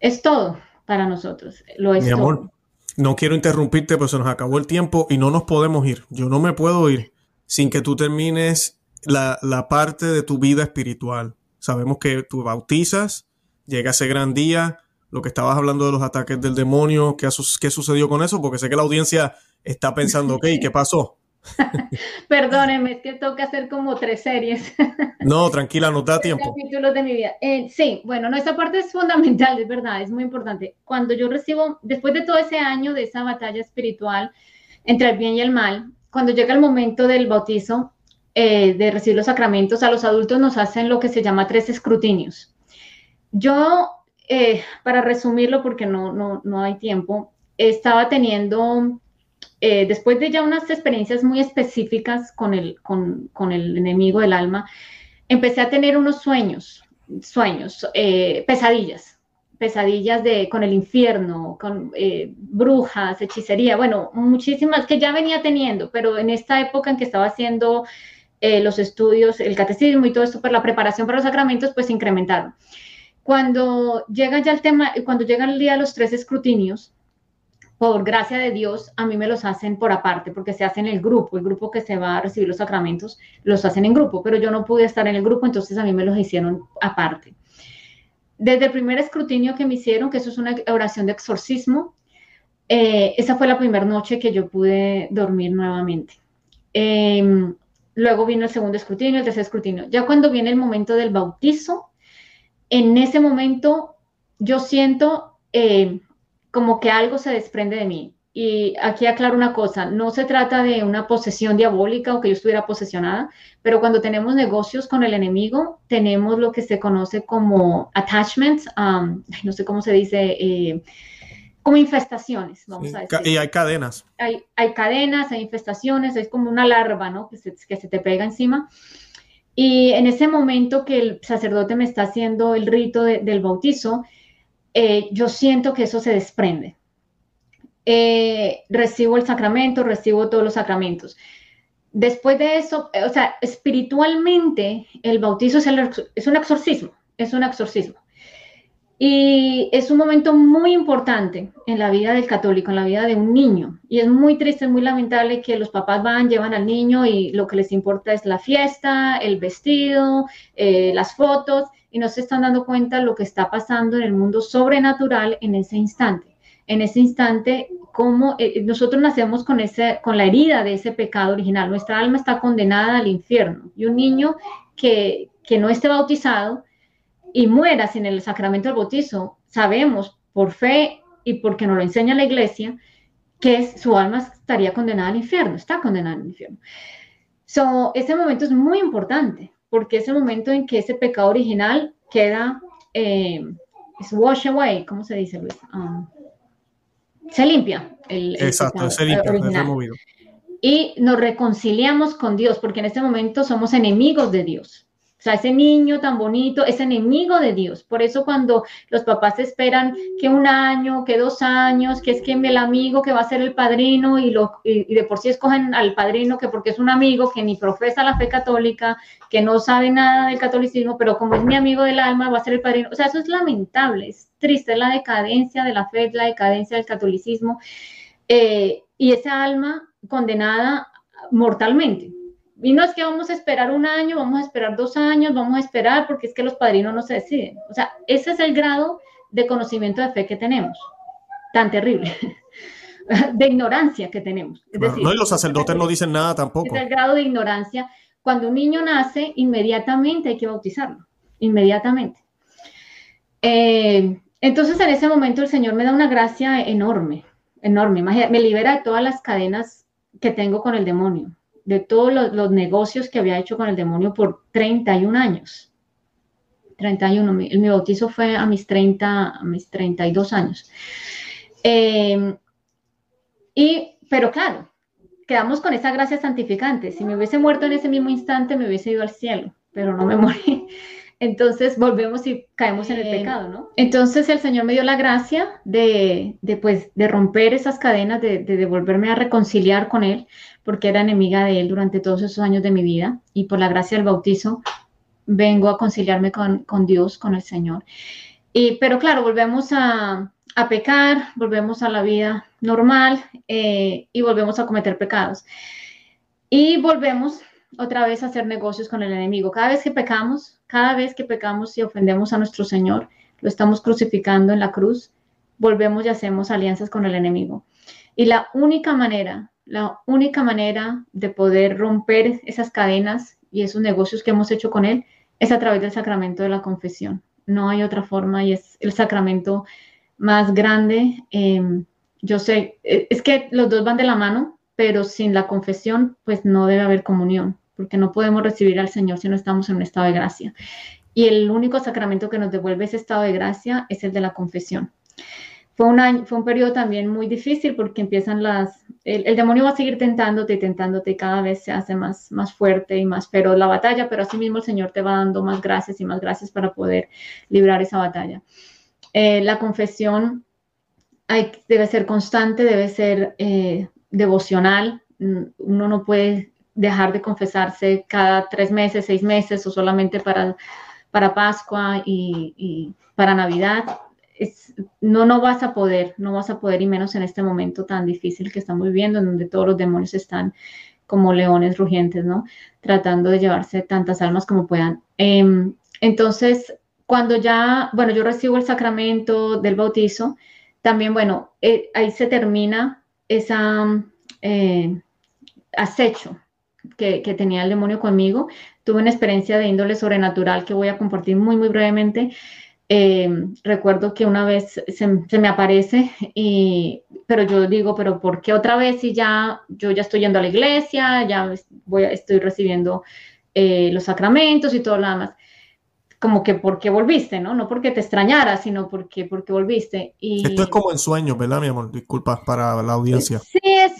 es todo para nosotros. Lo es Mi amor, no quiero interrumpirte, pero se nos acabó el tiempo y no nos podemos ir. Yo no me puedo ir sin que tú termines la, la parte de tu vida espiritual. Sabemos que tú bautizas, llega ese gran día, lo que estabas hablando de los ataques del demonio, ¿qué, qué sucedió con eso? Porque sé que la audiencia está pensando, ok, ¿qué pasó? Perdóneme, es que toca hacer como tres series. no, tranquila, no da tiempo. Capítulos de mi vida. Eh, sí, bueno, no, esa parte es fundamental, es verdad, es muy importante. Cuando yo recibo, después de todo ese año de esa batalla espiritual entre el bien y el mal, cuando llega el momento del bautizo, eh, de recibir los sacramentos, a los adultos nos hacen lo que se llama tres escrutinios. Yo, eh, para resumirlo, porque no, no, hay tiempo, estaba teniendo, eh, después de ya unas experiencias muy específicas con el, con, con el enemigo del alma, empecé a tener unos sueños, sueños, pesadillas, pesadillas de, con el infierno, con brujas, hechicería, bueno, muchísimas que ya venía teniendo, pero en esta época en que estaba haciendo eh, los estudios, el catecismo y todo esto, para la preparación para los sacramentos, pues se incrementaron. Cuando llega ya el tema, cuando llega el día de los tres escrutinios, por gracia de Dios, a mí me los hacen por aparte, porque se hacen en el grupo, el grupo que se va a recibir los sacramentos, los hacen en grupo, pero yo no pude estar en el grupo, entonces a mí me los hicieron aparte. Desde el primer escrutinio que me hicieron, que eso es una oración de exorcismo, eh, esa fue la primera noche que yo pude dormir nuevamente. Eh, luego viene el segundo escrutinio, el tercer escrutinio. Ya cuando viene el momento del bautizo, en ese momento yo siento eh, como que algo se desprende de mí. Y aquí aclaro una cosa, no se trata de una posesión diabólica o que yo estuviera posesionada, pero cuando tenemos negocios con el enemigo, tenemos lo que se conoce como attachments, um, no sé cómo se dice, eh, como infestaciones, vamos a decir. Y hay cadenas. Hay, hay, cadenas, hay infestaciones, es como una larva, ¿no? Que se, que se te pega encima. Y en ese momento que el sacerdote me está haciendo el rito del bautizo, eh, yo siento que eso se desprende. Eh, recibo el sacramento, recibo todos los sacramentos. Después de eso, o sea, espiritualmente el bautizo es, un exorcismo, es un exorcismo. Y es un momento muy importante en la vida del católico, en la vida de un niño. Y es muy triste, muy lamentable que los papás van, llevan al niño y lo que les importa es la fiesta, el vestido, eh, las fotos, y no se están dando cuenta lo que está pasando en el mundo sobrenatural en ese instante. En ese instante, como eh, nosotros nacemos con, ese, con la herida de ese pecado original. Nuestra alma está condenada al infierno. Y un niño que, que no esté bautizado, y muera sin el sacramento del bautizo, sabemos por fe y porque nos lo enseña la iglesia, que su alma estaría condenada al infierno, está condenada al infierno. So, ese momento es muy importante, porque es el momento en que ese pecado original queda, eh, es wash away, ¿cómo se dice, Luis? Um, se limpia. El, Exacto, se limpia, removido. Y nos reconciliamos con Dios, porque en este momento somos enemigos de Dios. O sea, ese niño tan bonito es enemigo de Dios. Por eso cuando los papás esperan que un año, que dos años, que es que el amigo que va a ser el padrino y, lo, y, de por sí escogen al padrino que porque es un amigo que ni profesa la fe católica, que no sabe nada del catolicismo, pero como es mi amigo del alma, va a ser el padrino. O sea, eso es lamentable, es triste, es la decadencia de la fe, la decadencia del catolicismo. Eh, y esa alma condenada mortalmente. Y no es que vamos a esperar un año, vamos a esperar dos años, vamos a esperar porque es que los padrinos no se deciden. O sea, ese es el grado de conocimiento de fe que tenemos, tan terrible, de ignorancia que tenemos. no, y los sacerdotes no dicen nada tampoco. Es el grado de ignorancia. Cuando un niño nace, inmediatamente hay que bautizarlo, inmediatamente. Eh, entonces, en ese momento el Señor me da una gracia enorme, enorme. Me libera de todas las cadenas que tengo con el demonio de todos los, negocios que había hecho con el demonio por 31 años. 31, mi, mi bautizo fue a mis 30, a mis 32 años. Em, y, pero claro, quedamos con esa gracia santificante. Si me hubiese muerto en ese mismo instante, me hubiese ido al cielo, pero no me morí. Entonces volvemos y caemos en el pecado, ¿no? Entonces el Señor me dio la gracia de, de, pues, de romper esas cadenas, de, de, devolverme a reconciliar con Él, porque era enemiga de Él durante todos esos años de mi vida y por la gracia del bautizo vengo a conciliarme con, con Dios, con el Señor. Y, pero claro, volvemos a, a pecar, volvemos a la vida normal eh, y volvemos a cometer pecados. Y volvemos otra vez a hacer negocios con el enemigo. Cada vez que pecamos, cada vez que pecamos y ofendemos a nuestro Señor, lo estamos crucificando en la cruz, volvemos y hacemos alianzas con el enemigo. Y la única manera, la única manera de poder romper esas cadenas y esos negocios que hemos hecho con Él es a través del sacramento de la confesión. No hay otra forma y es el sacramento más grande. Em, yo sé, e, es que los dos van de la mano, pero sin la confesión, pues no debe haber comunión porque no podemos recibir al Señor si no estamos en un estado de gracia. Y el único sacramento que nos devuelve ese estado de gracia es el de la confesión. Fue un, año, fue un periodo también muy difícil porque empiezan las... El, demonio va a seguir tentándote y tentándote y cada vez se hace más, más fuerte y más feroz la batalla, pero asimismo el Señor te va dando más gracias y más gracias para poder librar esa batalla. Eh, la confesión hay, debe ser constante, debe ser eh, devocional. Mm, uno no puede dejar de confesarse cada tres meses, seis meses o solamente para, para Pascua y, para Navidad. Es, no, no vas a poder, no vas a poder y menos en este momento tan difícil que estamos viviendo, en donde todos los demonios están como leones rugientes, ¿no? Tratando de llevarse tantas almas como puedan. Em, entonces, cuando ya, bueno, yo recibo el sacramento del bautizo, también, bueno, eh, ahí se termina esa eh, acecho, que, tenía el demonio conmigo. Tuve una experiencia de índole sobrenatural que voy a compartir muy, muy brevemente. Eh, recuerdo que una vez se, me aparece, y, pero yo digo, pero ¿por qué otra vez si ya yo ya estoy yendo a la iglesia, ya voy, estoy recibiendo eh, los sacramentos y todo lo demás? como que porque volviste, ¿no? No porque te extrañara, sino porque, porque volviste. Y... Esto es como en sueños, ¿verdad, mi amor? Disculpa para la audiencia. Sí, es...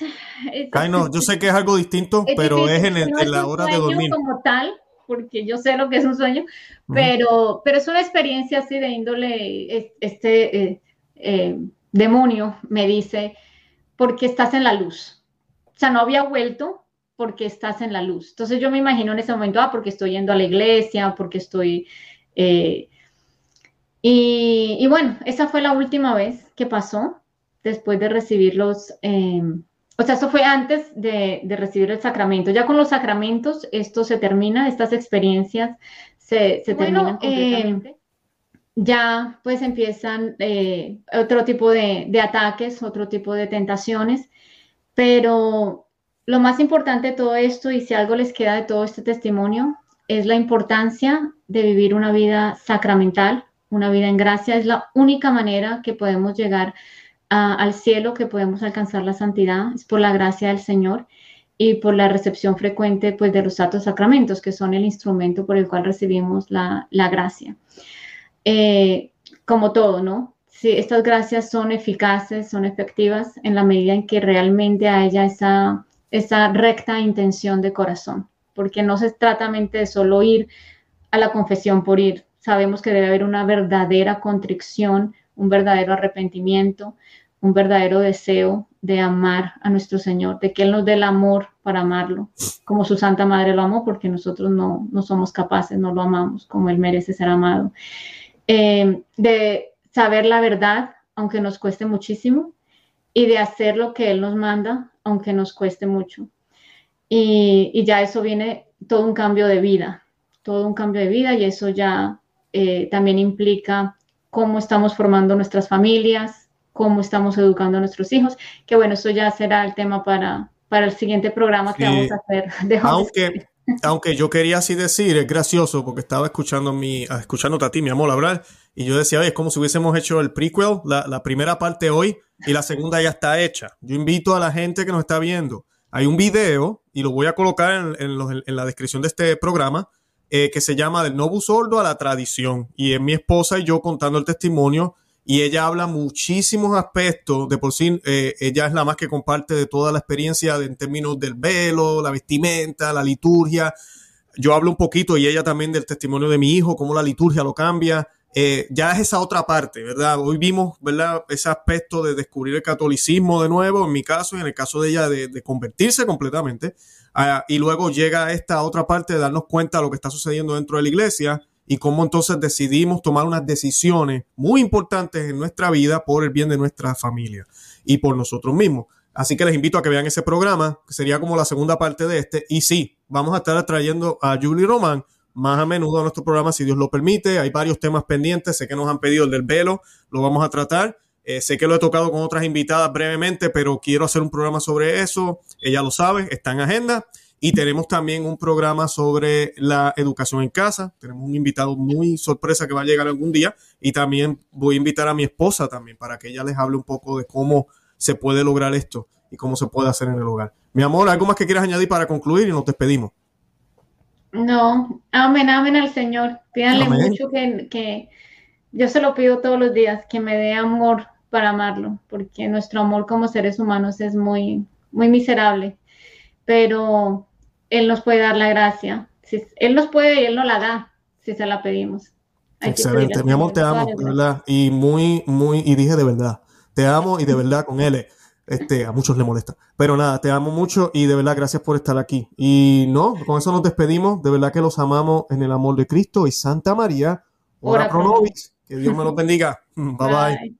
no, yo sé que es algo distinto, pero es en, la hora de dormir. como tal, porque yo sé lo que es un sueño, pero, pero es una experiencia así de índole, este eh, eh, demonio me dice, porque estás en la luz. O sea, no había vuelto porque estás en la luz. Entonces yo me imagino en ese momento, ah, porque estoy yendo a la iglesia, porque estoy... Eh, y, bueno, esa fue la última vez que pasó después de recibir los... Eh, o sea, eso fue antes de, recibir el sacramento. Ya con los sacramentos esto se termina, estas experiencias se, terminan eh, completamente. ya pues empiezan otro tipo de, de ataques, otro tipo de tentaciones, pero lo más importante de todo esto, y si algo les queda de todo este testimonio, es la importancia de vivir una vida sacramental, una vida en gracia. Es la única manera que podemos llegar al cielo que podemos alcanzar la santidad, es por la gracia del Señor y por la recepción frecuente pues, de los santos sacramentos, que son el instrumento por el cual recibimos la, gracia. Eh, como todo, ¿no? Si estas gracias son eficaces, son efectivas en la medida en que realmente haya esa, esa recta intención de corazón, porque no se trata de solo ir a la confesión por ir. Sabemos que debe haber una verdadera contrición, un verdadero arrepentimiento, un verdadero deseo de amar a nuestro Señor, de que Él nos dé el amor para amarlo, como su Santa Madre lo amó, porque nosotros no, somos capaces, no lo amamos como Él merece ser amado. Eh, de saber la verdad, aunque nos cueste muchísimo, y de hacer lo que Él nos manda, aunque nos cueste mucho. Y, ya eso viene todo un cambio de vida, todo un cambio de vida, y eso ya eh, también implica cómo estamos formando nuestras familias, cómo estamos educando a nuestros hijos, que bueno, eso ya será el tema para, para el siguiente programa que vamos a hacer. aunque, aunque yo quería así decir, es gracioso porque estaba escuchando mi, escuchándote a ti, mi amor, hablar, y yo decía, es como si hubiésemos hecho el prequel, la, la primera parte hoy, y la segunda ya está hecha. Yo invito a la gente que nos está viendo. Hay un video, y lo voy a colocar en, en, la descripción de este programa, eh, que se llama Del Novo Sordo a la Tradición. Y es mi esposa y yo contando el testimonio y ella habla muchísimos aspectos, de por sí eh, ella es la más que comparte de toda la experiencia en términos del velo, la vestimenta, la liturgia. Yo hablo un poquito y ella también del testimonio de mi hijo, cómo la liturgia lo cambia. Eh, ya es esa otra parte, ¿verdad? Hoy vimos, ¿verdad? Ese aspecto de descubrir el catolicismo de nuevo, en mi caso y en el caso de ella de, convertirse completamente. Ah, y luego llega esta otra parte de darnos cuenta de lo que está sucediendo dentro de la iglesia y cómo entonces decidimos tomar unas decisiones muy importantes en nuestra vida por el bien de nuestra familia y por nosotros mismos. Así que les invito a que vean ese programa, que sería como la segunda parte de este. Y sí, vamos a estar trayendo a Julie Román más a menudo a nuestro programa, si Dios lo permite. Hay varios temas pendientes. Sé que nos han pedido el del velo, lo vamos a tratar. Eh, sé que lo he tocado con otras invitadas brevemente, pero quiero hacer un programa sobre eso. Ella lo sabe, está en agenda. Y tenemos también un programa sobre la educación en casa. Tenemos un invitado muy sorpresa que va a llegar algún día. Y también voy a invitar a mi esposa también para que ella les hable un poco de cómo se puede lograr esto y cómo se puede hacer en el hogar. Mi amor, ¿algo más que quieras añadir para concluir y nos despedimos? No, amén, amén al Señor. Pídanle mucho que, que yo se lo pido todos los días, que me dé amor para amarlo, porque nuestro amor como seres humanos es muy, muy miserable pero Él nos puede dar la gracia. Si, él nos puede y Él nos la da si se la pedimos. Excelente, mi amor, te amo, de verdad. Y muy, muy, y dije de verdad, te amo y de verdad con él. Este, a muchos le molesta. Pero nada, te amo mucho y de verdad gracias por estar aquí. Y no, con eso nos despedimos. De verdad que los amamos en el amor de Cristo y Santa María. Ora pro Que Dios me los bendiga. bye. bye.